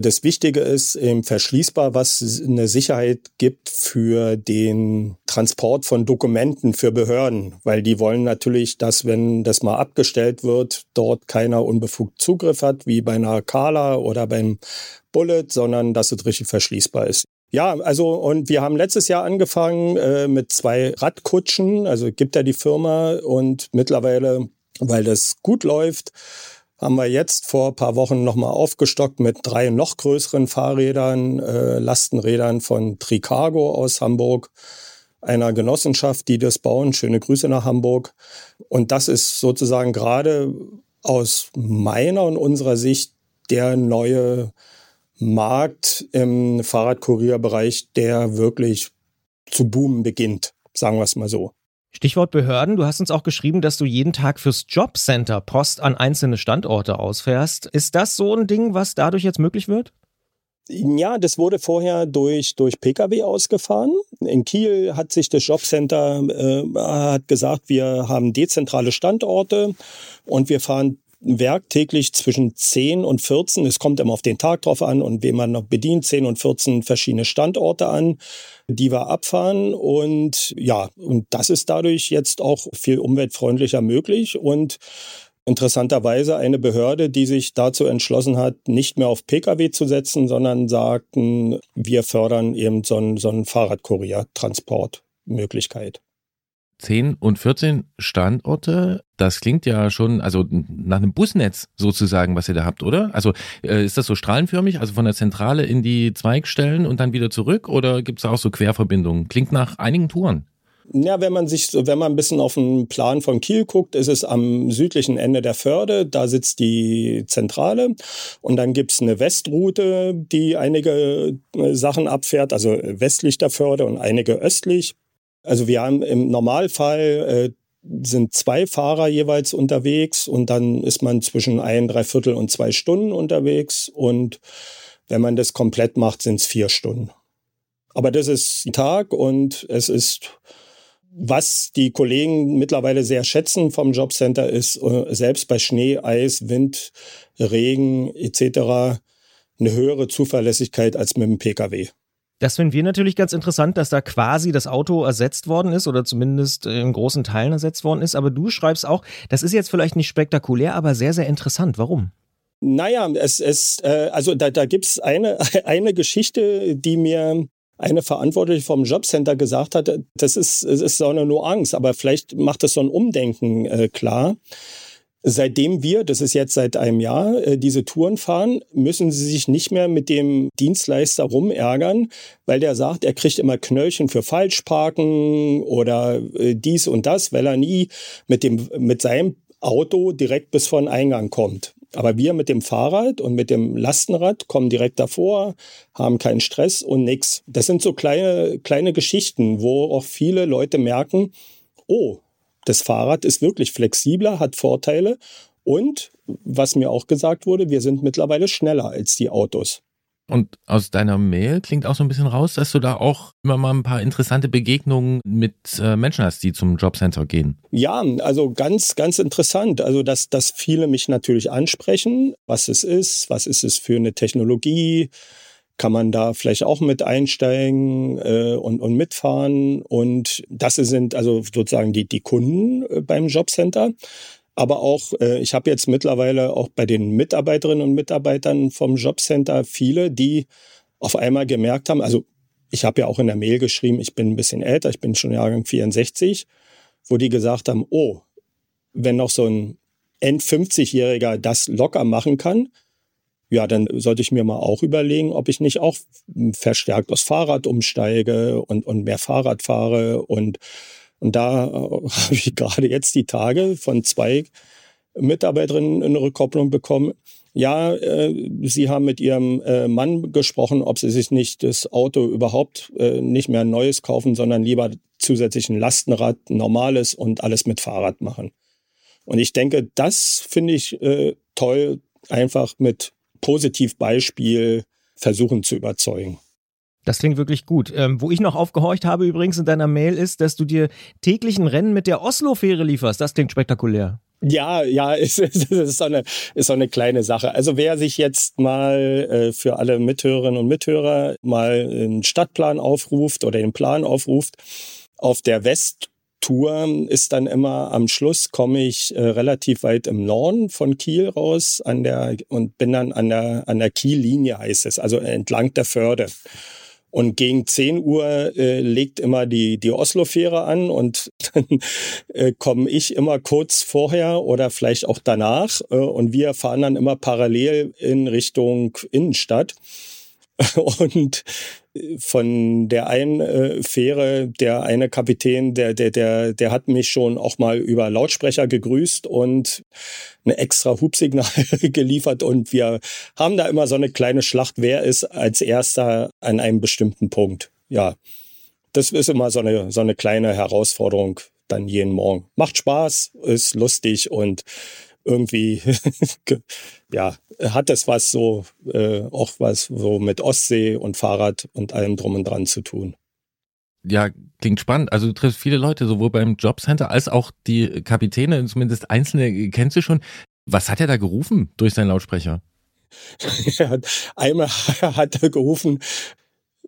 das Wichtige ist eben verschließbar, was eine Sicherheit gibt für den Transport von Dokumenten für Behörden, weil die wollen natürlich, dass wenn das mal abgestellt wird, dort keiner unbefugt Zugriff hat, wie bei einer Kala oder beim Bullet, sondern dass es richtig verschließbar ist. Ja, also und wir haben letztes Jahr angefangen äh, mit zwei Radkutschen, also gibt ja die Firma und mittlerweile, weil das gut läuft, haben wir jetzt vor ein paar Wochen nochmal aufgestockt mit drei noch größeren Fahrrädern, äh, Lastenrädern von Tricargo aus Hamburg, einer Genossenschaft, die das bauen. Schöne Grüße nach Hamburg. Und das ist sozusagen gerade aus meiner und unserer Sicht der neue Markt im Fahrradkurierbereich, der wirklich zu boomen beginnt, sagen wir es mal so. Stichwort Behörden. Du hast uns auch geschrieben, dass du jeden Tag fürs Jobcenter Post an einzelne Standorte ausfährst. Ist das so ein Ding, was dadurch jetzt möglich wird? Ja, das wurde vorher durch, durch Pkw ausgefahren. In Kiel hat sich das Jobcenter äh, hat gesagt, wir haben dezentrale Standorte und wir fahren werktäglich zwischen 10 und 14, es kommt immer auf den Tag drauf an und wen man noch bedient, 10 und 14 verschiedene Standorte an, die wir abfahren. Und ja, und das ist dadurch jetzt auch viel umweltfreundlicher möglich und interessanterweise eine Behörde, die sich dazu entschlossen hat, nicht mehr auf Pkw zu setzen, sondern sagten, wir fördern eben so einen, so einen Fahrradkuriertransportmöglichkeit. 10 und 14 Standorte. Das klingt ja schon, also nach einem Busnetz sozusagen, was ihr da habt, oder? Also äh, ist das so strahlenförmig, also von der Zentrale in die Zweigstellen und dann wieder zurück? Oder gibt es auch so Querverbindungen? Klingt nach einigen Touren. Ja, wenn man sich, wenn man ein bisschen auf den Plan von Kiel guckt, ist es am südlichen Ende der Förde, da sitzt die Zentrale und dann gibt's eine Westroute, die einige äh, Sachen abfährt, also westlich der Förde und einige östlich. Also wir haben im Normalfall äh, sind zwei Fahrer jeweils unterwegs und dann ist man zwischen ein, drei Viertel und zwei Stunden unterwegs und wenn man das komplett macht, sind es vier Stunden. Aber das ist ein Tag und es ist, was die Kollegen mittlerweile sehr schätzen vom Jobcenter, ist äh, selbst bei Schnee, Eis, Wind, Regen etc. eine höhere Zuverlässigkeit als mit dem Pkw. Das finden wir natürlich ganz interessant, dass da quasi das Auto ersetzt worden ist oder zumindest in großen Teilen ersetzt worden ist. Aber du schreibst auch, das ist jetzt vielleicht nicht spektakulär, aber sehr, sehr interessant. Warum? Naja, es, es, äh, also da, da gibt es eine, eine Geschichte, die mir eine Verantwortliche vom Jobcenter gesagt hat, das ist, es ist so eine Nuance, aber vielleicht macht das so ein Umdenken äh, klar. Seitdem wir, das ist jetzt seit einem Jahr, äh, diese Touren fahren, müssen sie sich nicht mehr mit dem Dienstleister rumärgern, weil der sagt, er kriegt immer Knöllchen für Falschparken oder äh, dies und das, weil er nie mit, dem, mit seinem Auto direkt bis vor den Eingang kommt. Aber wir mit dem Fahrrad und mit dem Lastenrad kommen direkt davor, haben keinen Stress und nix. Das sind so kleine, kleine Geschichten, wo auch viele Leute merken, oh, das Fahrrad ist wirklich flexibler, hat Vorteile und was mir auch gesagt wurde, wir sind mittlerweile schneller als die Autos. Und aus deiner Mail klingt auch so ein bisschen raus, dass du da auch immer mal ein paar interessante Begegnungen mit äh, Menschen hast, die zum Jobcenter gehen. Ja, also ganz, ganz interessant. Also, dass, dass viele mich natürlich ansprechen, was es ist, was ist es für eine Technologie, kann man da vielleicht auch mit einsteigen äh, und, und mitfahren. Und das sind also sozusagen die, die Kunden äh, beim Jobcenter. Aber auch, äh, ich habe jetzt mittlerweile auch bei den Mitarbeiterinnen und Mitarbeitern vom Jobcenter viele, die auf einmal gemerkt haben, also ich habe ja auch in der Mail geschrieben, ich bin ein bisschen älter, ich bin schon Jahrgang 64, wo die gesagt haben, oh, wenn noch so ein End-50-Jähriger das locker machen kann, ja, dann sollte ich mir mal auch überlegen, ob ich nicht auch verstärkt aufs Fahrrad umsteige und, und mehr Fahrrad fahre. Und, und da äh, habe ich gerade jetzt die Tage von zwei Mitarbeiterinnen eine Rückkopplung bekommen. Ja, äh, sie haben mit ihrem äh, Mann gesprochen, ob sie sich nicht das Auto überhaupt äh, nicht mehr ein neues kaufen, sondern lieber zusätzlich ein Lastenrad, normales und alles mit Fahrrad machen. Und ich denke, das finde ich äh, toll, einfach mit Positivbeispiel versuchen zu überzeugen. Das klingt wirklich gut. Ähm, wo ich noch aufgehorcht habe übrigens in deiner Mail ist, dass du dir täglich ein Rennen mit der Oslo-Fähre lieferst. Das klingt spektakulär. Ja, ja, es ist, ist, so eine, ist so eine kleine Sache. Also wer sich jetzt mal äh, für alle Mithörerinnen und Mithörer mal einen Stadtplan aufruft oder den Plan aufruft, auf der West Tour ist dann immer am Schluss komme ich äh, relativ weit im Norden von Kiel raus an der und bin dann an der an der Kiellinie heißt es, also entlang der Förde. Und gegen 10 Uhr äh, legt immer die, die Oslo-Fähre an und dann äh, komme ich immer kurz vorher oder vielleicht auch danach. Äh, und wir fahren dann immer parallel in Richtung Innenstadt. Und von der einen äh, Fähre, der eine Kapitän, der, der, der, der hat mich schon auch mal über Lautsprecher gegrüßt und ein extra Hubsignal geliefert. Und wir haben da immer so eine kleine Schlacht, wer ist als erster an einem bestimmten Punkt. Ja, das ist immer so eine, so eine kleine Herausforderung dann jeden Morgen. Macht Spaß, ist lustig und irgendwie, ja, hat es was so, äh, auch was so mit Ostsee und Fahrrad und allem drum und dran zu tun. Ja, klingt spannend. Also du triffst viele Leute, sowohl beim Jobcenter als auch die Kapitäne, zumindest einzelne kennst du schon. Was hat er da gerufen durch seinen Lautsprecher? Einmal hat er gerufen,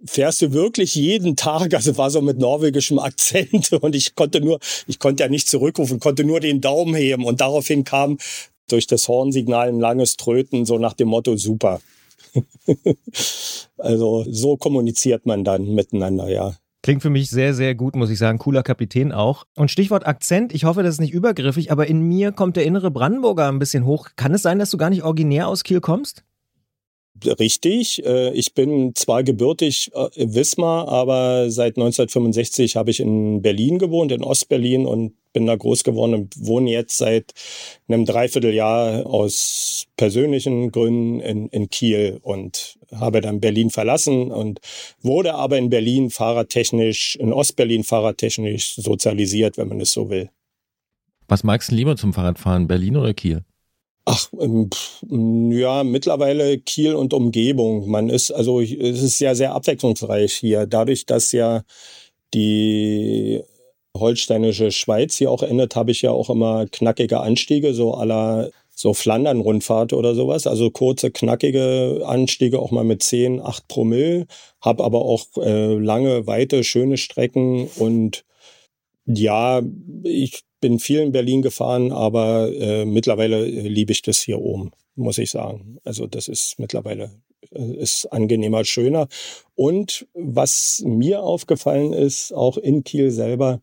fährst du wirklich jeden Tag? Also war so mit norwegischem Akzent und ich konnte nur, ich konnte ja nicht zurückrufen, konnte nur den Daumen heben und daraufhin kam durch das Hornsignal ein langes Tröten, so nach dem Motto, super. also so kommuniziert man dann miteinander, ja. Klingt für mich sehr, sehr gut, muss ich sagen. Cooler Kapitän auch. Und Stichwort Akzent, ich hoffe, das ist nicht übergriffig, aber in mir kommt der innere Brandenburger ein bisschen hoch. Kann es sein, dass du gar nicht originär aus Kiel kommst? Richtig. Äh, ich bin zwar gebürtig äh, Wismar, aber seit 1965 habe ich in Berlin gewohnt, in Ostberlin und bin da groß geworden und wohne jetzt seit einem Dreivierteljahr aus persönlichen Gründen in, in Kiel und habe dann Berlin verlassen und wurde aber in Berlin fahrradtechnisch, in Ostberlin fahrradtechnisch sozialisiert, wenn man es so will. Was magst du lieber zum Fahrradfahren, Berlin oder Kiel? Ach, ähm, ja, mittlerweile Kiel und Umgebung. Man ist, also es ist ja sehr abwechslungsreich hier. Dadurch, dass ja die holsteinische Schweiz hier auch endet, habe ich ja auch immer knackige Anstiege, so aller so Flandern-Rundfahrt oder sowas. Also kurze, knackige Anstiege, auch mal mit 10, 8 Promille. Habe aber auch äh, lange, weite, schöne Strecken und ja, ich bin viel in Berlin gefahren, aber äh, mittlerweile liebe ich das hier oben, muss ich sagen. Also das ist mittlerweile äh, ist angenehmer, schöner. Und was mir aufgefallen ist, auch in Kiel selber,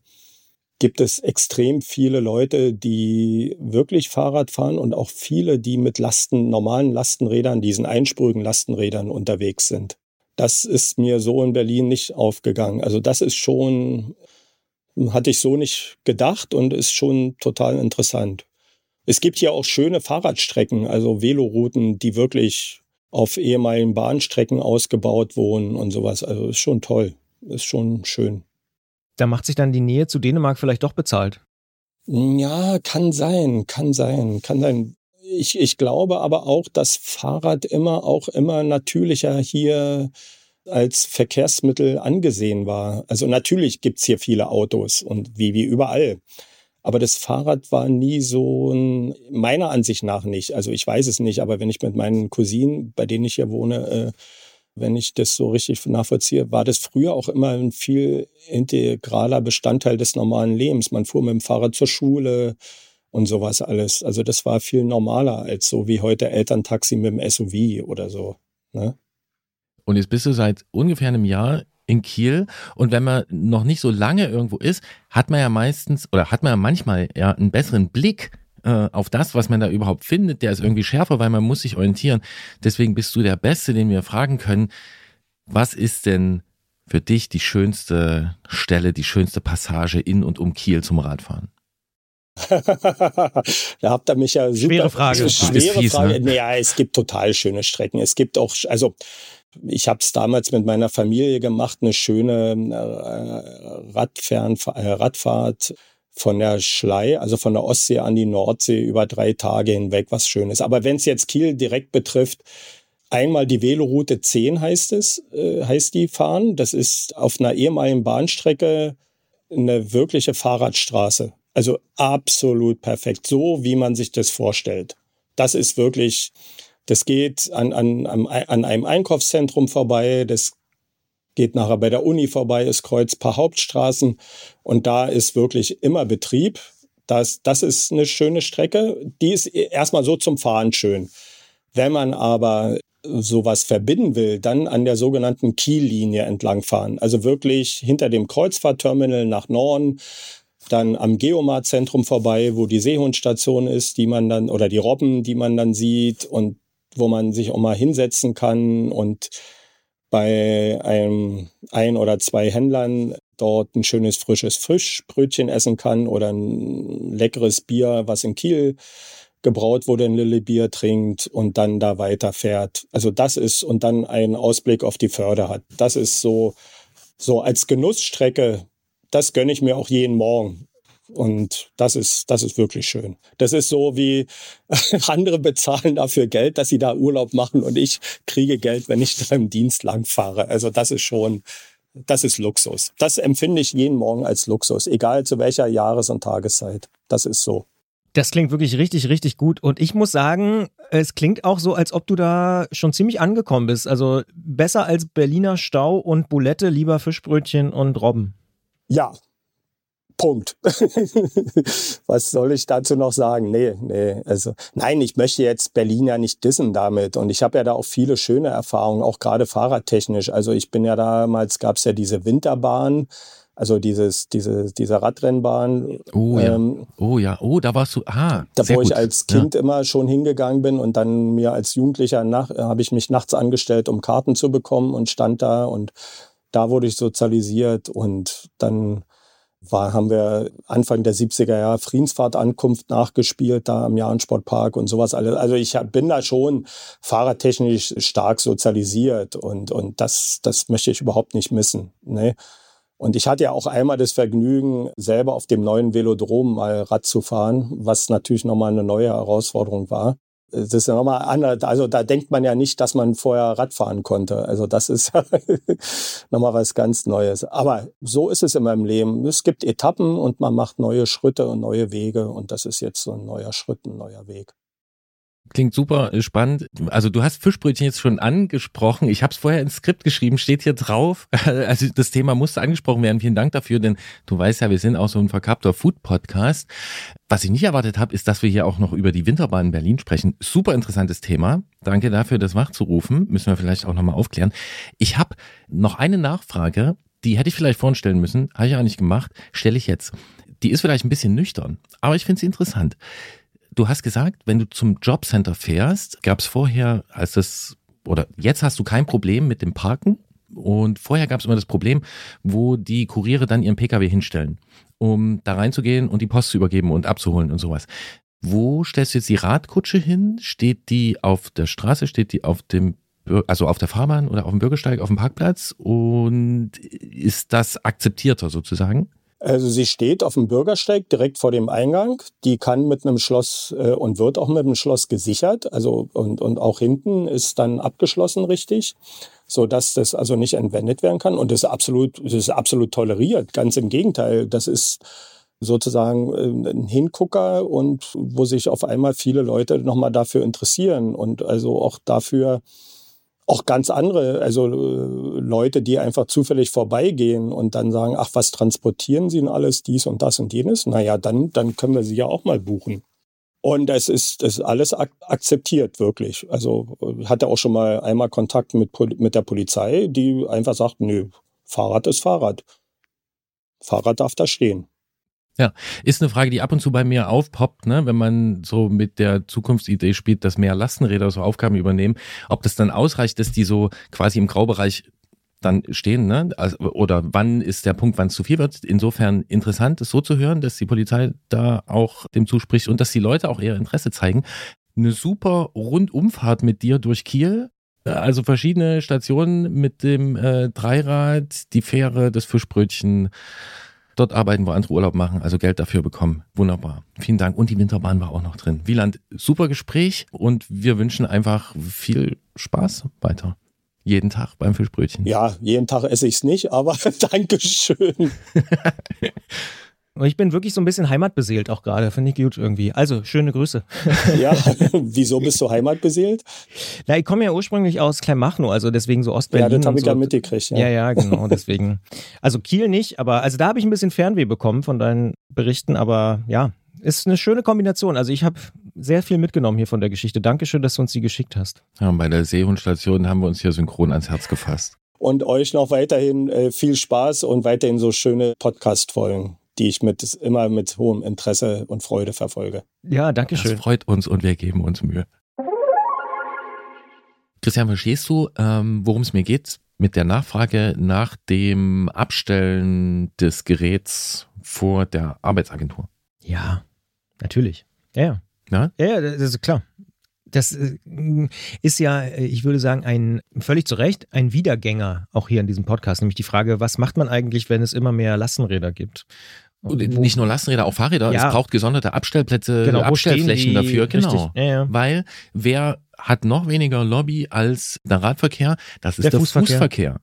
gibt es extrem viele Leute, die wirklich Fahrrad fahren und auch viele, die mit Lasten, normalen Lastenrädern, diesen einspurigen Lastenrädern unterwegs sind. Das ist mir so in Berlin nicht aufgegangen. Also das ist schon hatte ich so nicht gedacht und ist schon total interessant. Es gibt hier auch schöne Fahrradstrecken, also Velorouten, die wirklich auf ehemaligen Bahnstrecken ausgebaut wurden und sowas. Also ist schon toll, ist schon schön. Da macht sich dann die Nähe zu Dänemark vielleicht doch bezahlt. Ja, kann sein, kann sein, kann sein. Ich, ich glaube aber auch, dass Fahrrad immer auch immer natürlicher hier als Verkehrsmittel angesehen war. Also natürlich gibt's hier viele Autos und wie, wie überall. Aber das Fahrrad war nie so ein, meiner Ansicht nach nicht. Also ich weiß es nicht, aber wenn ich mit meinen Cousinen, bei denen ich hier wohne, äh, wenn ich das so richtig nachvollziehe, war das früher auch immer ein viel integraler Bestandteil des normalen Lebens. Man fuhr mit dem Fahrrad zur Schule und sowas alles. Also das war viel normaler als so wie heute Elterntaxi mit dem SUV oder so. Ne? Und jetzt bist du seit ungefähr einem Jahr in Kiel. Und wenn man noch nicht so lange irgendwo ist, hat man ja meistens oder hat man ja manchmal ja einen besseren Blick äh, auf das, was man da überhaupt findet. Der ist irgendwie schärfer, weil man muss sich orientieren. Deswegen bist du der Beste, den wir fragen können. Was ist denn für dich die schönste Stelle, die schönste Passage in und um Kiel zum Radfahren? da habt ihr mich ja super. Schwere Frage. Schwere fies, Frage. Ne? Naja, es gibt total schöne Strecken. Es gibt auch, also ich habe es damals mit meiner Familie gemacht, eine schöne äh, Radfern, äh, Radfahrt von der Schlei, also von der Ostsee an die Nordsee über drei Tage hinweg, was Schönes. Aber wenn es jetzt Kiel direkt betrifft, einmal die Veloroute 10 heißt es, äh, heißt die fahren. Das ist auf einer ehemaligen Bahnstrecke eine wirkliche Fahrradstraße. Also absolut perfekt, so wie man sich das vorstellt. Das ist wirklich das geht an, an, an einem Einkaufszentrum vorbei, das geht nachher bei der Uni vorbei, es kreuzt paar Hauptstraßen und da ist wirklich immer Betrieb. Das, das ist eine schöne Strecke. Die ist erstmal so zum Fahren schön. Wenn man aber sowas verbinden will, dann an der sogenannten Kiellinie entlangfahren. Also wirklich hinter dem Kreuzfahrtterminal nach Norden, dann am Geomar-Zentrum vorbei, wo die Seehundstation ist, die man dann, oder die Robben, die man dann sieht und wo man sich auch mal hinsetzen kann und bei einem ein oder zwei Händlern dort ein schönes frisches Fischbrötchen essen kann oder ein leckeres Bier, was in Kiel gebraut wurde, ein Lille Bier trinkt und dann da weiterfährt. Also das ist und dann einen Ausblick auf die Förde hat. Das ist so so als Genussstrecke. Das gönne ich mir auch jeden Morgen. Und das ist, das ist wirklich schön. Das ist so wie andere bezahlen dafür Geld, dass sie da Urlaub machen und ich kriege Geld, wenn ich da im Dienst lang fahre. Also das ist schon, das ist Luxus. Das empfinde ich jeden Morgen als Luxus, egal zu welcher Jahres- und Tageszeit. Das ist so. Das klingt wirklich richtig, richtig gut. Und ich muss sagen, es klingt auch so, als ob du da schon ziemlich angekommen bist. Also besser als Berliner Stau und Boulette, lieber Fischbrötchen und Robben. Ja, Punkt. Was soll ich dazu noch sagen? Nee, nee. Also, nein, ich möchte jetzt Berlin ja nicht dissen damit. Und ich habe ja da auch viele schöne Erfahrungen, auch gerade fahrradtechnisch. Also ich bin ja damals, gab es ja diese Winterbahn, also dieses, diese, diese Radrennbahn. Oh ja. Ähm, oh ja, oh, da warst du, ah. Da wo gut. ich als Kind ja. immer schon hingegangen bin und dann mir als Jugendlicher nach, habe ich mich nachts angestellt, um Karten zu bekommen und stand da und da wurde ich sozialisiert und dann war, haben wir Anfang der 70er Jahre Friedensfahrt-Ankunft nachgespielt, da am Jahrensportpark und sowas alles. Also ich bin da schon fahrradtechnisch stark sozialisiert und, und das, das möchte ich überhaupt nicht missen. Ne? Und ich hatte ja auch einmal das Vergnügen, selber auf dem neuen Velodrom mal Rad zu fahren, was natürlich nochmal eine neue Herausforderung war das ist ja nochmal anders. Also da denkt man ja nicht, dass man vorher Rad fahren konnte. Also das ist nochmal was ganz Neues. Aber so ist es in meinem Leben. Es gibt Etappen und man macht neue Schritte und neue Wege. Und das ist jetzt so ein neuer Schritt, ein neuer Weg. Klingt super äh, spannend. Also du hast Fischbrötchen jetzt schon angesprochen. Ich habe es vorher ins Skript geschrieben, steht hier drauf. Also das Thema musste angesprochen werden. Vielen Dank dafür, denn du weißt ja, wir sind auch so ein verkappter Food-Podcast. Was ich nicht erwartet habe, ist, dass wir hier auch noch über die Winterbahn in Berlin sprechen. Super interessantes Thema. Danke dafür, das wachzurufen. Müssen wir vielleicht auch nochmal aufklären. Ich habe noch eine Nachfrage, die hätte ich vielleicht vorhin stellen müssen. Habe ich auch nicht gemacht. Stelle ich jetzt. Die ist vielleicht ein bisschen nüchtern, aber ich finde sie interessant. Du hast gesagt, wenn du zum Jobcenter fährst, gab es vorher, als das, oder jetzt hast du kein Problem mit dem Parken. Und vorher gab es immer das Problem, wo die Kuriere dann ihren Pkw hinstellen, um da reinzugehen und die Post zu übergeben und abzuholen und sowas. Wo stellst du jetzt die Radkutsche hin? Steht die auf der Straße? Steht die auf dem also auf der Fahrbahn oder auf dem Bürgersteig, auf dem Parkplatz und ist das akzeptierter sozusagen? Also sie steht auf dem Bürgersteig direkt vor dem Eingang. Die kann mit einem Schloss äh, und wird auch mit einem Schloss gesichert. Also und, und auch hinten ist dann abgeschlossen richtig, so dass das also nicht entwendet werden kann. Und das ist absolut, das ist absolut toleriert. Ganz im Gegenteil, das ist sozusagen äh, ein Hingucker und wo sich auf einmal viele Leute nochmal dafür interessieren und also auch dafür auch ganz andere, also äh, Leute, die einfach zufällig vorbeigehen und dann sagen, ach, was transportieren Sie denn alles, dies und das und jenes? Naja, dann, dann können wir sie ja auch mal buchen. Und es ist, es ist alles ak akzeptiert, wirklich. Also äh, hatte auch schon mal einmal Kontakt mit, mit der Polizei, die einfach sagt, nö, Fahrrad ist Fahrrad. Fahrrad darf da stehen. Ja, ist eine Frage, die ab und zu bei mir aufpoppt, ne? wenn man so mit der Zukunftsidee spielt, dass mehr Lastenräder so Aufgaben übernehmen, ob das dann ausreicht, dass die so quasi im Graubereich dann stehen, ne? Also, oder wann ist der Punkt, wann es zu viel wird. Insofern interessant, es so zu hören, dass die Polizei da auch dem zuspricht und dass die Leute auch ihr Interesse zeigen. Eine super Rundumfahrt mit dir durch Kiel. Also verschiedene Stationen mit dem äh, Dreirad, die Fähre, das Fischbrötchen dort arbeiten, wo andere Urlaub machen, also Geld dafür bekommen. Wunderbar. Vielen Dank. Und die Winterbahn war auch noch drin. Wieland, super Gespräch und wir wünschen einfach viel Spaß weiter. Jeden Tag beim Fischbrötchen. Ja, jeden Tag esse ich es nicht, aber Dankeschön. Und ich bin wirklich so ein bisschen heimatbeseelt auch gerade, finde ich gut irgendwie. Also, schöne Grüße. ja, wieso bist du heimatbeseelt? Na, ich komme ja ursprünglich aus Kleinmachnow, also deswegen so Ostberlin. Ja, das habe ich so. ja mitgekriegt. Ja. ja, ja, genau, deswegen. Also Kiel nicht, aber also da habe ich ein bisschen Fernweh bekommen von deinen Berichten, aber ja, ist eine schöne Kombination. Also ich habe sehr viel mitgenommen hier von der Geschichte. Dankeschön, dass du uns die geschickt hast. Ja, und bei der Seehundstation haben wir uns hier synchron ans Herz gefasst. Und euch noch weiterhin äh, viel Spaß und weiterhin so schöne Podcast-Folgen die ich mit, immer mit hohem Interesse und Freude verfolge. Ja, danke schön. Das freut uns und wir geben uns Mühe. Christian, verstehst du, ähm, worum es mir geht mit der Nachfrage nach dem Abstellen des Geräts vor der Arbeitsagentur? Ja, natürlich. Ja, ja. Ja, ja das ist klar. Das äh, ist ja, äh, ich würde sagen, ein völlig zu Recht ein Wiedergänger auch hier in diesem Podcast, nämlich die Frage, was macht man eigentlich, wenn es immer mehr Lastenräder gibt? Und nicht nur Lastenräder, auch Fahrräder. Ja. Es braucht gesonderte Abstellplätze, genau, Abstellflächen dafür. Genau. Ja, ja. Weil wer hat noch weniger Lobby als der Radverkehr? Das ist der, der Fußverkehr. Fußverkehr.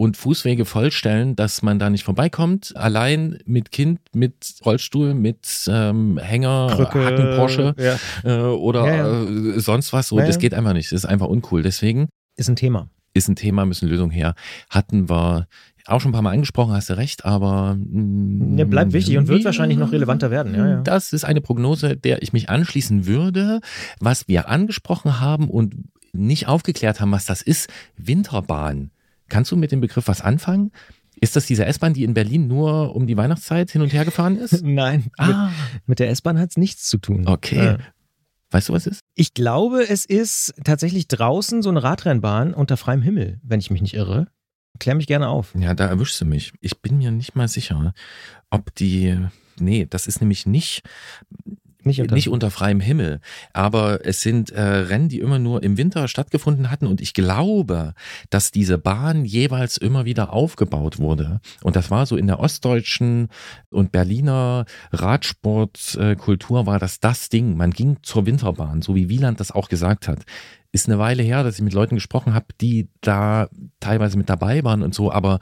Und Fußwege vollstellen, dass man da nicht vorbeikommt. Allein mit Kind, mit Rollstuhl, mit ähm, Hänger, Krücke, Hacken Porsche äh, oder äh, sonst was. So, das geht einfach nicht. Das ist einfach uncool. Deswegen ist ein Thema. Ist ein Thema, müssen Lösungen her. Hatten wir auch schon ein paar Mal angesprochen, hast du recht, aber mh, Der bleibt wichtig und wird wir- wahrscheinlich noch relevanter werden. Ja, ja. Das ist eine Prognose, der ich mich anschließen würde. Was wir angesprochen haben und nicht aufgeklärt haben, was das ist, Winterbahn. Kannst du mit dem Begriff was anfangen? Ist das diese S-Bahn, die in Berlin nur um die Weihnachtszeit hin und her gefahren ist? Nein, Ah, mit, mit der S-Bahn hat es nichts zu tun. okay. Ja. Weißt du, was es ist? Ich glaube, es ist tatsächlich draußen so eine Radrennbahn unter freiem Himmel, wenn ich mich nicht irre. Klär mich gerne auf. Ja, da erwischst du mich. Ich bin mir nicht mal sicher, ob die. Nee, das ist nämlich nicht, Nicht unter, nicht unter freiem Himmel. Aber es sind äh, Rennen, die immer nur im Winter stattgefunden hatten. Und ich glaube, dass diese Bahn jeweils immer wieder aufgebaut wurde. Und das war so in der ostdeutschen und Berliner Radsportkultur war das das Ding. Man ging zur Winterbahn, so wie Wieland das auch gesagt hat. Ist eine Weile her, dass ich mit Leuten gesprochen habe, die da teilweise mit dabei waren und so, aber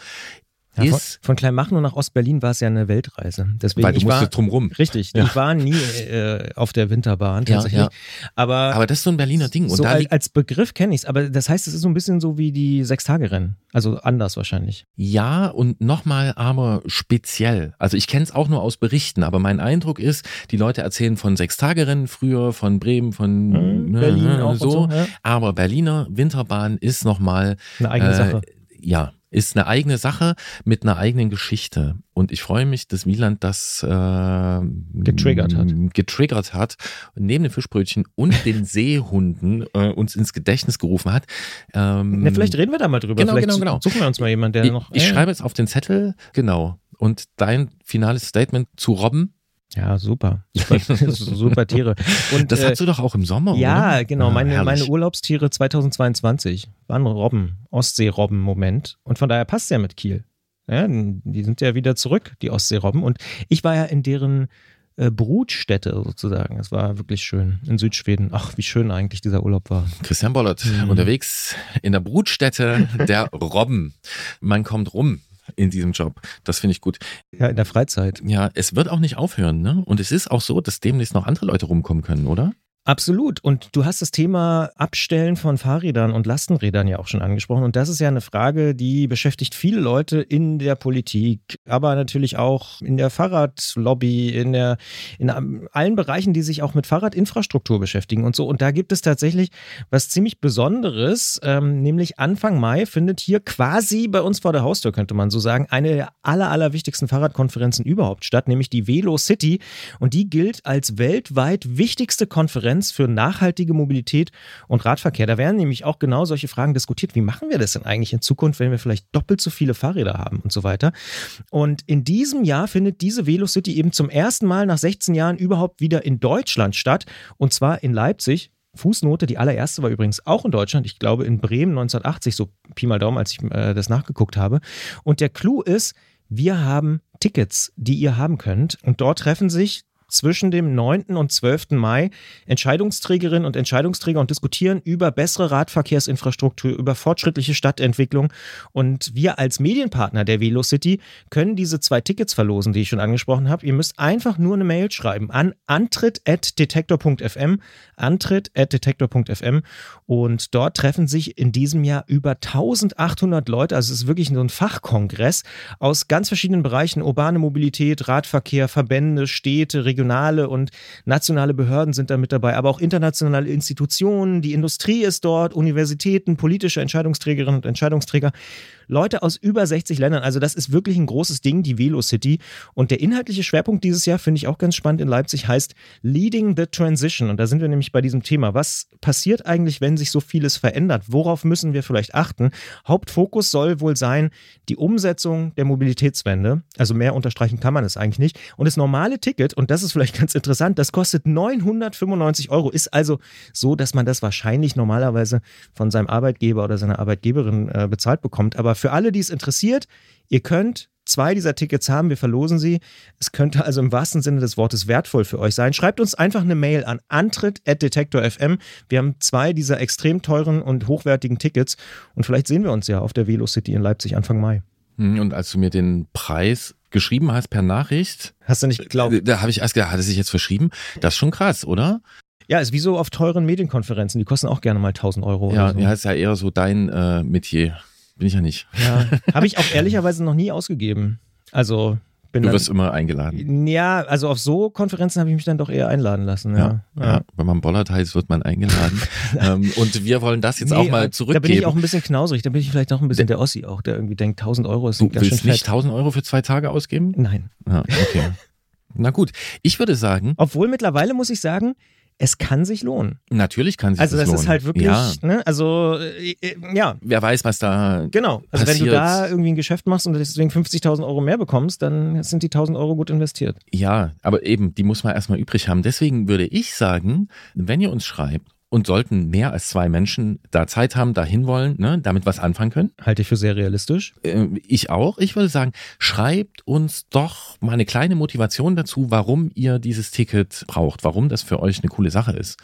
ja, von, von Kleinmachnow nach Ostberlin war es ja eine Weltreise. Deswegen weil du war, musstest drumrum. Richtig, Ja. ich war nie äh, auf der Winterbahn tatsächlich. ja. Aber, Aber das ist so ein Berliner Ding. Und so als, als Begriff kenne ich es. Aber das heißt, es ist so ein bisschen so wie die Sechstagerennen. Also anders wahrscheinlich. ja, und nochmal aber speziell. Also ich kenne es auch nur aus Berichten, aber mein Eindruck ist, die Leute erzählen von Sechstagerennen früher, von Bremen, von ne, Berlin ne, auch und so. so. Aber Berliner Winterbahn ist nochmal Eine eigene äh, Sache. Ja, ist eine eigene Sache mit einer eigenen Geschichte. Und ich freue mich, dass Wieland das äh, Getriggert hat. getriggert hat, neben den Fischbrötchen und den Seehunden äh, uns ins Gedächtnis gerufen hat. Ähm, Na, vielleicht reden wir da mal drüber. genau, vielleicht genau, genau. Suchen wir uns mal jemanden, der ich, noch. ich äh, schreibe jetzt auf den Zettel, genau. Und dein finales Statement zu Robben, Ja, super. Super, super Tiere. Und, das äh, hast du doch auch im Sommer, Ja, oder? genau. Ah, Meine, herrlich. meine Urlaubstiere 2022 waren Robben, Ostseerobben Moment. Und von daher passt ja mit Kiel. Ja, die sind ja wieder zurück, die Ostseerobben. Und ich war ja in deren äh, Brutstätte sozusagen. Es war wirklich schön in Südschweden. Ach, wie schön eigentlich dieser Urlaub war. Christian Bollert Mhm. unterwegs in der Brutstätte der Robben. Man kommt rum in diesem Job. Das finde ich gut. Ja, in der Freizeit. Ja, es wird auch nicht aufhören, ne? Und es ist auch so, dass demnächst noch andere Leute rumkommen können, oder? Absolut. Und du hast das Thema Abstellen von Fahrrädern und Lastenrädern ja auch schon angesprochen. Und das ist ja eine Frage, die beschäftigt viele Leute in der Politik, aber natürlich auch in der Fahrradlobby, in, der, in allen Bereichen, die sich auch mit Fahrradinfrastruktur beschäftigen und so. Und da gibt es tatsächlich was ziemlich Besonderes, ähm, nämlich Anfang Mai findet hier quasi bei uns vor der Haustür, könnte man so sagen, eine der aller, aller wichtigsten Fahrradkonferenzen überhaupt statt, nämlich die Velo City. Und die gilt als weltweit wichtigste Konferenz für nachhaltige Mobilität und Radverkehr. Da werden nämlich auch genau solche Fragen diskutiert. Wie machen wir das denn eigentlich in Zukunft, wenn wir vielleicht doppelt so viele Fahrräder haben und so weiter? Und in diesem Jahr findet diese Velo City eben zum ersten Mal nach 16 Jahren überhaupt wieder in Deutschland statt. Und zwar in Leipzig. Fußnote, die allererste war übrigens auch in Deutschland, ich glaube in Bremen 1980, so Pi mal Daumen, als ich äh, das nachgeguckt habe. Und der Clou ist, wir haben Tickets, die ihr haben könnt. Und dort treffen sich zwischen dem 9. und 12. Mai Entscheidungsträgerinnen und Entscheidungsträger und diskutieren über bessere Radverkehrsinfrastruktur, über fortschrittliche Stadtentwicklung. Und wir als Medienpartner der Velocity können diese zwei Tickets verlosen, die ich schon angesprochen habe. Ihr müsst einfach nur eine Mail schreiben an antritt.detektor.fm, antritt.detektor.fm und dort treffen sich in diesem Jahr über 1800 Leute. Also es ist wirklich so ein Fachkongress aus ganz verschiedenen Bereichen, urbane Mobilität, Radverkehr, Verbände, Städte, regionale und nationale Behörden sind da mit dabei, aber auch internationale Institutionen, die Industrie ist dort, Universitäten, politische Entscheidungsträgerinnen und Entscheidungsträger. Leute aus über 60 Ländern. Also das ist wirklich ein großes Ding, die Velo City. Und der inhaltliche Schwerpunkt dieses Jahr finde ich auch ganz spannend in Leipzig heißt Leading the Transition. Und da sind wir nämlich bei diesem Thema. Was passiert eigentlich, wenn sich so vieles verändert? Worauf müssen wir vielleicht achten? Hauptfokus soll wohl sein die Umsetzung der Mobilitätswende. Also mehr unterstreichen kann man es eigentlich nicht. Und das normale Ticket, und das ist vielleicht ganz interessant, das kostet 995 Euro. Ist also so, dass man das wahrscheinlich normalerweise von seinem Arbeitgeber oder seiner Arbeitgeberin äh, bezahlt bekommt. Aber für alle, die es interessiert, ihr könnt zwei dieser Tickets haben, wir verlosen sie. Es könnte also im wahrsten Sinne des Wortes wertvoll für euch sein. Schreibt uns einfach eine Mail an antritt.detektor.fm. Wir haben zwei dieser extrem teuren und hochwertigen Tickets und vielleicht sehen wir uns ja auf der Velo City in Leipzig Anfang Mai. Hm, Und als du mir den Preis geschrieben hast per Nachricht, Hast du nicht geglaubt? da habe ich erst gedacht, hat er sich jetzt verschrieben? Das ist schon krass, oder? Ja, ist wie so auf teuren Medienkonferenzen. Die kosten auch gerne mal 1000 Euro. Ja, so. ja, ist ja eher so dein äh, Metier. Bin ich ja nicht. Ja, habe ich auch ehrlicherweise noch nie ausgegeben. Also bin Du dann, wirst immer eingeladen. ja, also auf so Konferenzen habe ich mich dann doch eher einladen lassen. Ja, Ja, ja. wenn man Bollert heißt, wird man eingeladen. ähm, und wir wollen das jetzt Nee, auch mal Da zurückgeben. bin ich auch ein bisschen knausrig. Da bin ich vielleicht noch ein bisschen der Ossi auch, der irgendwie denkt, 1000 Euro ist du ganz schön willst nicht fett. 1000 Euro für zwei Tage ausgeben? Nein. Ja, okay. Na gut, ich würde sagen, Obwohl mittlerweile muss ich sagen, es kann sich lohnen. natürlich kann sich Also das das lohnen. ist halt wirklich, Ja, ne, also äh, äh, ja, wer weiß, was da genau. Also wenn du Passiert. da irgendwie ein Geschäft machst und deswegen 50.000 Euro mehr bekommst, dann sind die 1.000 Euro gut investiert. Ja, aber eben, die muss man erstmal übrig haben. Deswegen würde ich sagen, wenn ihr uns schreibt und sollten mehr als zwei Menschen da Zeit haben, dahin wollen, ne, damit was anfangen können, Halte ich für sehr realistisch. äh, ich auch, ich würde sagen, schreibt uns doch mal eine kleine Motivation dazu, warum ihr dieses Ticket braucht, warum das für euch eine coole Sache ist.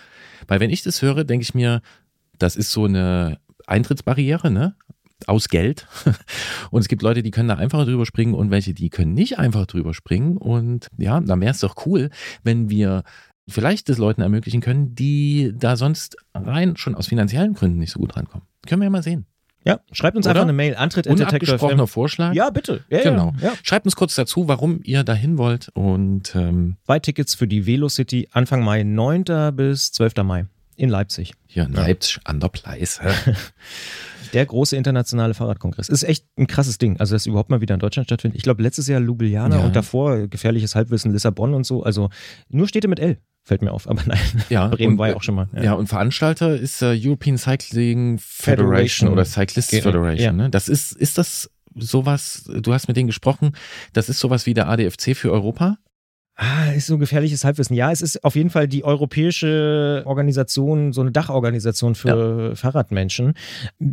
Weil wenn ich das höre, denke ich mir, das ist so eine Eintrittsbarriere, ne? Aus Geld. Und es gibt Leute, die können da einfacher drüber springen und welche, die können nicht einfach drüber springen. Und ja, dann wäre es doch cool, wenn wir vielleicht das Leuten ermöglichen können, die da sonst rein schon aus finanziellen Gründen nicht so gut rankommen. Können wir ja mal sehen. Ja, schreibt uns Oder? einfach eine Mail. Antritt Unabgesprochener. Vorschlag. Ja, bitte. Ja, Genau. Ja, ja. Schreibt uns kurz dazu, warum ihr dahin wollt und ähm, Zwei Tickets für die Velocity Anfang Mai, 9. bis 12. Mai in Leipzig. hier in Leipzig an der Pleis. hä? Der große internationale Fahrradkongress. Ist echt ein krasses Ding. Also, dass überhaupt mal wieder in Deutschland stattfindet. Ich glaube, letztes Jahr Ljubljana Ja. und davor gefährliches Halbwissen Lissabon und so. Also, nur Städte mit L. Fällt mir auf. Aber nein, Ja, Bremen und- war ja auch schon mal. Ja. und Veranstalter ist äh, European Cycling Federation, Federation. oder Cyclists Genau, Federation. ja. Ne? Das ist, ist das sowas, du hast mit denen gesprochen, das ist sowas wie der ADFC für Europa? Ah, ist so gefährliches Halbwissen. Ja, es ist auf jeden Fall die europäische Organisation, so eine Dachorganisation für Fahrradmenschen.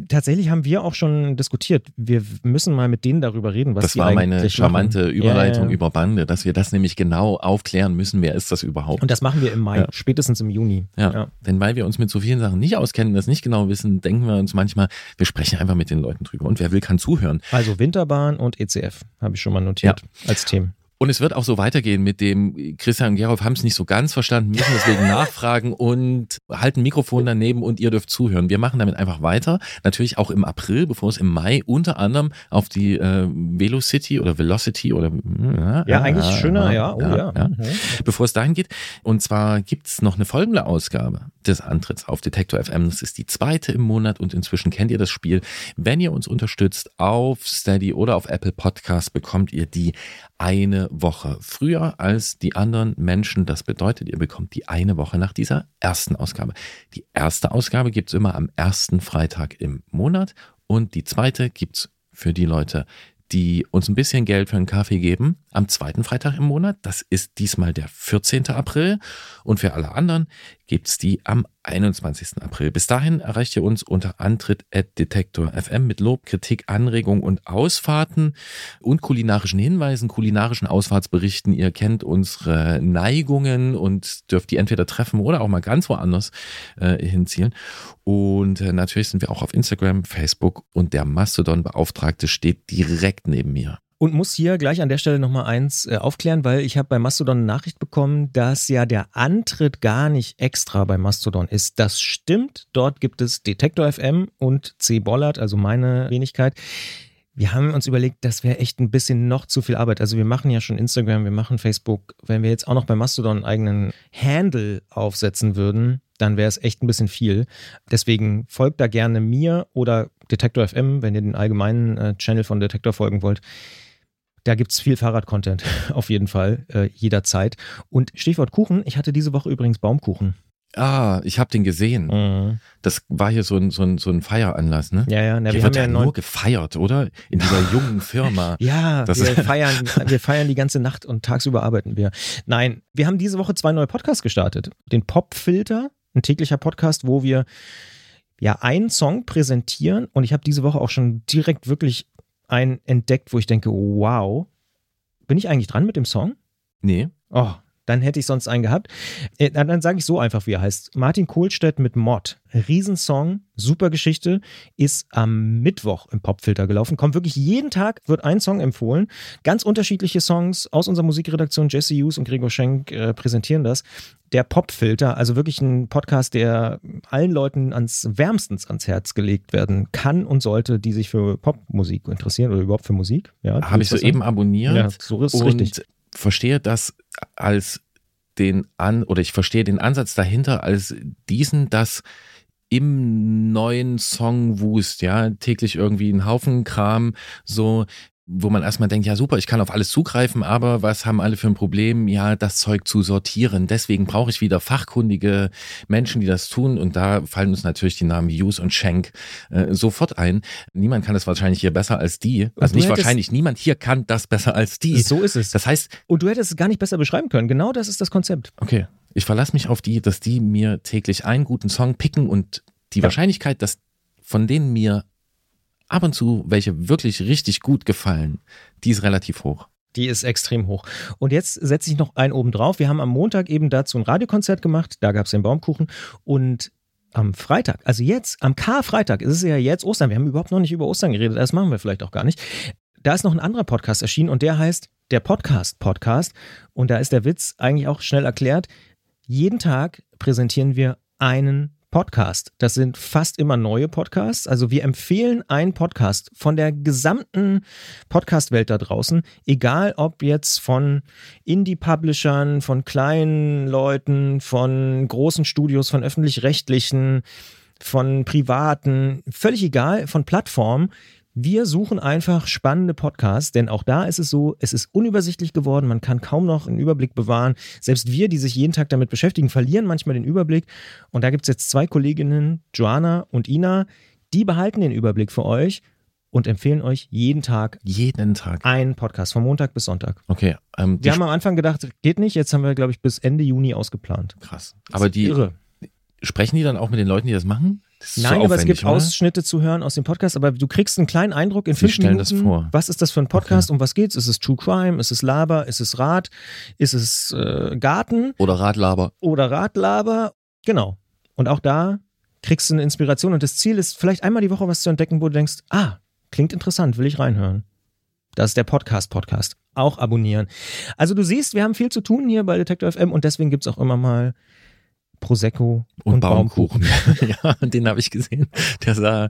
Tatsächlich haben wir auch schon diskutiert. Wir müssen mal mit denen darüber reden, was das die war meine eigentlich charmante machen. Überleitung Ja, ja. über Bande, dass wir das nämlich genau aufklären müssen, wer ist das überhaupt? Und das machen wir im Mai, Ja. spätestens im Juni. Ja. Denn weil wir uns mit so vielen Sachen nicht auskennen, das nicht genau wissen, denken wir uns manchmal, wir sprechen einfach mit den Leuten drüber. Und wer will, kann zuhören. Also Winterbahn und ECF habe ich schon mal notiert als Themen. Und es wird auch so weitergehen mit dem, Christian und Gerolf haben es nicht so ganz verstanden, müssen deswegen nachfragen und halten Mikrofon daneben und ihr dürft zuhören. Wir machen damit einfach weiter. Natürlich auch im April, bevor es im Mai unter anderem auf die äh, Velocity oder Velocity oder äh, Ja, eigentlich schöner, ja. Oh, ja. Mhm. bevor es dahin geht. Und zwar gibt's noch eine folgende Ausgabe des Antritts auf Detektor FM. Das ist die zweite im Monat und inzwischen kennt ihr das Spiel. Wenn ihr uns unterstützt auf Steady oder auf Apple Podcast, bekommt ihr die eine Woche früher als die anderen Menschen. Das bedeutet, ihr bekommt die eine Woche nach dieser ersten Ausgabe. Die erste Ausgabe gibt's immer am ersten Freitag im Monat und die zweite gibt's für die Leute, die uns ein bisschen Geld für einen Kaffee geben, am zweiten Freitag im Monat. Das ist diesmal der 14. April. Und für alle anderen gibt's die am 21. April. Bis dahin erreicht ihr uns unter Antritt.detektor FM mit Lob, Kritik, Anregung und Ausfahrten und kulinarischen Hinweisen, kulinarischen Ausfahrtsberichten. Ihr kennt unsere Neigungen und dürft die entweder treffen oder auch mal ganz woanders äh, hinzielen. Und äh, natürlich sind wir auch auf Instagram, Facebook und der Mastodon-Beauftragte steht direkt neben mir. Und muss hier gleich an der Stelle nochmal eins äh, aufklären, weil ich habe bei Mastodon eine Nachricht bekommen, dass ja der Antritt gar nicht extra bei Mastodon ist. Das stimmt. Dort gibt es Detektor FM und C. Bollard, also meine Wenigkeit. Wir haben uns überlegt, das wäre echt ein bisschen noch zu viel Arbeit. Also wir machen ja schon Instagram, wir machen Facebook. Wenn wir jetzt auch noch bei Mastodon einen eigenen Handle aufsetzen würden, dann wäre es echt ein bisschen viel. Deswegen folgt da gerne mir oder Detektor FM, wenn ihr den allgemeinen äh, Channel von Detektor folgen wollt. Da gibt es viel Fahrrad-Content, auf jeden Fall, äh, jederzeit. Und Stichwort Kuchen, ich hatte diese Woche übrigens Baumkuchen. Ah, ich habe den gesehen. Mhm. Das war hier so ein, so ein, so ein Feieranlass, ne? Ja, ja, na, Hier wir wird haben ja nur gefeiert, oder? In dieser jungen Firma. Ja, Das- wir feiern, wir feiern die ganze Nacht und tagsüber arbeiten wir. Nein, wir haben diese Woche zwei neue Podcasts gestartet. Den Popfilter, ein täglicher Podcast, wo wir ja einen Song präsentieren und ich habe diese Woche auch schon direkt wirklich einen entdeckt, wo ich denke, wow, bin ich eigentlich dran mit dem Song? Nee. Oh, dann hätte ich sonst einen gehabt. Äh, dann dann sage ich so einfach, wie er heißt. Martin Kohlstedt mit Mod. Riesensong, super Geschichte, ist am Mittwoch im Popfilter gelaufen. Kommt wirklich jeden Tag, wird ein Song empfohlen. Ganz unterschiedliche Songs aus unserer Musikredaktion. Jesse Hughes und Gregor Schenk äh, präsentieren das. Der Popfilter, also wirklich ein Podcast, der allen Leuten ans wärmstens ans Herz gelegt werden kann und sollte, die sich für Popmusik interessieren oder überhaupt für Musik. Ja, Habe ich soeben abonniert Ja, so ist und richtig. Verstehe das als den an oder ich verstehe den Ansatz dahinter als diesen, dass im neuen Song Wust, ja, täglich irgendwie ein Haufen Kram, so, wo man erstmal denkt, ja super, ich kann auf alles zugreifen, aber was haben alle für ein Problem? Ja, das Zeug zu sortieren. Deswegen brauche ich wieder fachkundige Menschen, die das tun. Und da fallen uns natürlich die Namen Hughes und Schenk äh, sofort ein. Niemand kann das wahrscheinlich hier besser als die. Also nicht hättest- wahrscheinlich, niemand hier kann das besser als die. So ist es. Das heißt, Und du hättest es gar nicht besser beschreiben können. Genau das ist das Konzept. okay, ich verlasse mich auf die, dass die mir täglich einen guten Song picken und die Ja. Wahrscheinlichkeit, dass von denen mir ab und zu welche wirklich richtig gut gefallen, die ist relativ hoch. Die ist extrem hoch. Und jetzt setze ich noch einen oben drauf. Wir haben am Montag eben dazu ein Radiokonzert gemacht. Da gab es den Baumkuchen. Und am Freitag, also jetzt, am Karfreitag, es ist ja jetzt Ostern. Wir haben überhaupt noch nicht über Ostern geredet. Das machen wir vielleicht auch gar nicht. Da ist noch ein anderer Podcast erschienen und der heißt der Podcast Podcast. Und da ist der Witz eigentlich auch schnell erklärt. Jeden Tag präsentieren wir einen Podcast. Das sind fast immer neue Podcasts. Also wir empfehlen einen Podcast von der gesamten Podcast-Welt da draußen, egal ob jetzt von Indie-Publishern, von kleinen Leuten, von großen Studios, von öffentlich-rechtlichen, von privaten, völlig egal, von Plattformen. Wir suchen einfach spannende Podcasts, denn auch da ist es so, es ist unübersichtlich geworden, man kann kaum noch einen Überblick bewahren. Selbst wir, die sich jeden Tag damit beschäftigen, verlieren manchmal den Überblick. Und da gibt es jetzt zwei Kolleginnen, Joanna und Ina, die behalten den Überblick für euch und empfehlen euch jeden Tag Jeden Tag. einen Podcast, von Montag bis Sonntag. Okay, ähm, Wir haben am Anfang gedacht, geht nicht, jetzt haben wir, glaube ich, bis Ende Juni ausgeplant. krass. Aber die Irre. sprechen die dann auch mit den Leuten, die das machen? Das Nein, aber es gibt oder? Ausschnitte zu hören aus dem Podcast, aber du kriegst einen kleinen Eindruck in Sie fünf stellen das Minuten. vor. Was ist das für ein Podcast? Um was geht's? Ist es True Crime? Ist es Laber? Ist es Rat? Ist es äh, Garten Oder Radlaber. oder Ratlaber? Genau. Und auch da kriegst du eine Inspiration und das Ziel ist, vielleicht einmal die Woche was zu entdecken, wo du denkst, ah, klingt interessant, will ich reinhören. Das ist der Podcast-Podcast. Auch abonnieren. Also du siehst, wir haben viel zu tun hier bei Detektor FM und deswegen gibt's auch immer mal Prosecco und, Und, Baumkuchen. Baumkuchen. ja, den habe ich gesehen. Der sah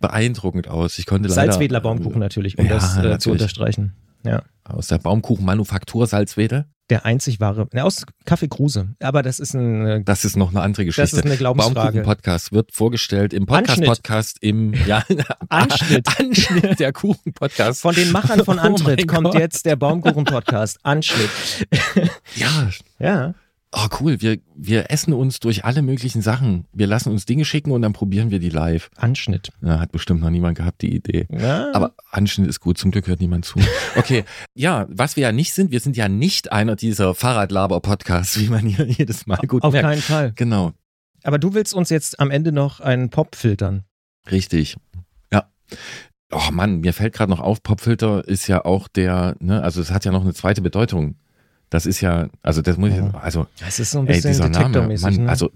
beeindruckend aus. Ich konnte leider Salzwedler Baumkuchen natürlich, um Ja, das äh, zu natürlich. unterstreichen. Ja. aus der Baumkuchenmanufaktur Salzwedel. Der einzig wahre, ne, aus Kaffee Kruse. Aber das ist ein, äh, Das ist noch eine andere das Geschichte. ist eine Glaubensfrage. Baumkuchen-Podcast wird vorgestellt im. Podcast-Podcast im ja, Anschnitt. Anschnitt der Kuchen-Podcast. Von den Machern von Oh Antritt mein kommt Gott. jetzt der Baumkuchen-Podcast. Anschnitt. Ja, Ja. Oh cool. Wir, wir essen uns durch alle möglichen Sachen. Wir lassen uns Dinge schicken und dann probieren wir die live. Anschnitt. Ja, hat bestimmt noch niemand gehabt, die Idee. Ja. Aber Anschnitt ist gut, zum Glück hört niemand zu. Okay, ja, was wir ja nicht sind, wir sind ja nicht einer dieser Fahrradlaber-Podcasts, wie man hier jedes Mal gut auf merkt. keinen Fall. Genau, Aber du willst uns jetzt am Ende noch einen Pop filtern. richtig. Ja. Oh Mann, mir fällt gerade noch auf, Popfilter ist ja auch der, ne, also es hat ja noch eine zweite Bedeutung. Das ist ja, also das muss ich, also, Das ist so ein ey, bisschen dieser Name. Mann, ne? also,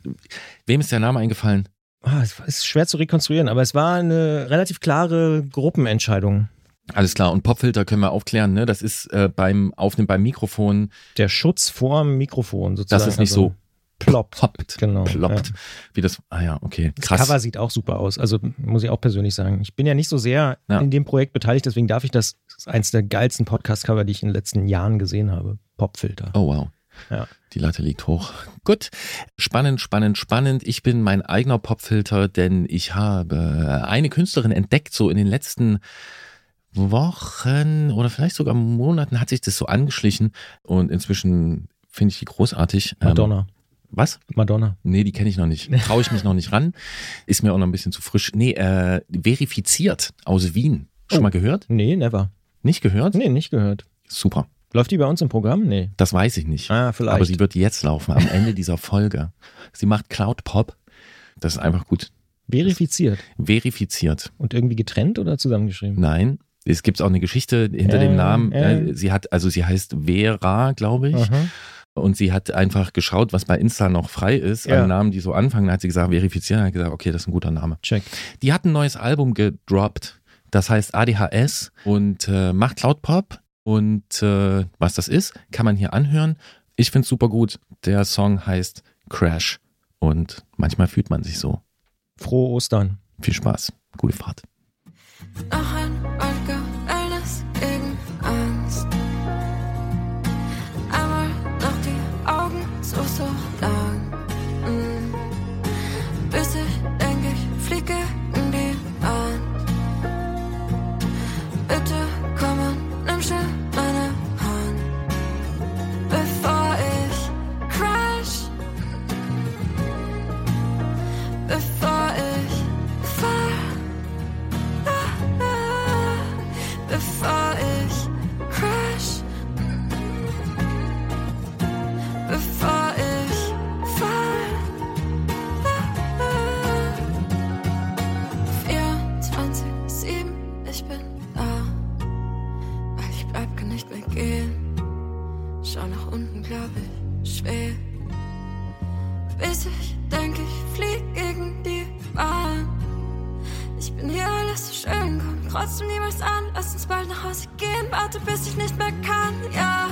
wem ist der Name eingefallen? ah, es ist schwer zu rekonstruieren, aber es war eine relativ klare Gruppenentscheidung. Alles klar, und Popfilter können wir aufklären, ne, das ist äh, beim Aufnehmen beim Mikrofon, Der Schutz vorm Mikrofon sozusagen. das ist nicht also so ploppt. poppt, Genau. ploppt, Ja. wie das, ah ja, okay, Das krass. Cover sieht auch super aus. Also muss ich auch persönlich sagen. Ich bin ja nicht so sehr Ja. in dem Projekt beteiligt, deswegen darf ich das, das ist eins der geilsten Podcast-Cover, die ich in den letzten Jahren gesehen habe. Popfilter. Oh wow. Ja. Die Latte liegt hoch. Gut. Spannend, spannend, spannend. Ich bin mein eigener Popfilter, denn ich habe eine Künstlerin entdeckt, so in den letzten Wochen oder vielleicht sogar Monaten hat sich das so angeschlichen und inzwischen finde ich die großartig. Ähm, Madonna. was? Madonna. Nee, die kenne ich noch nicht. Traue ich mich noch nicht ran. Ist mir auch noch ein bisschen zu frisch. Nee, äh, verifiziert aus Wien. Schon Oh. mal gehört? Nee, never. Nicht gehört? Nee, nicht gehört. Super. Läuft die bei uns im Programm? Nee. Das weiß ich nicht. Ah, vielleicht. Aber sie wird jetzt laufen, am Ende dieser Folge. Sie macht Cloud Pop. Das ist einfach gut. Verifiziert. Verifiziert. Und irgendwie getrennt oder zusammengeschrieben? Nein. Es gibt auch eine Geschichte hinter Ja, dem Namen. ja. Äh, Sie hat, also sie heißt Vera, glaube ich. Aha. Und sie hat einfach geschaut, was bei Insta noch frei ist, Ja. an Namen, die so anfangen. Da hat sie gesagt, verifizieren. Hat gesagt, okay, das ist ein guter Name. Check. Die hat ein neues Album gedroppt. Das heißt ADHS und äh, macht Cloudpop. Und äh, was das ist, kann man hier anhören. Ich finde es super gut. Der Song heißt Crash. Und manchmal fühlt man sich so. Frohe Ostern. Viel Spaß. Gute Fahrt. Noch trotzdem niemals an. Lass uns bald nach Hause gehen, warte bis ich nicht mehr kann, ja.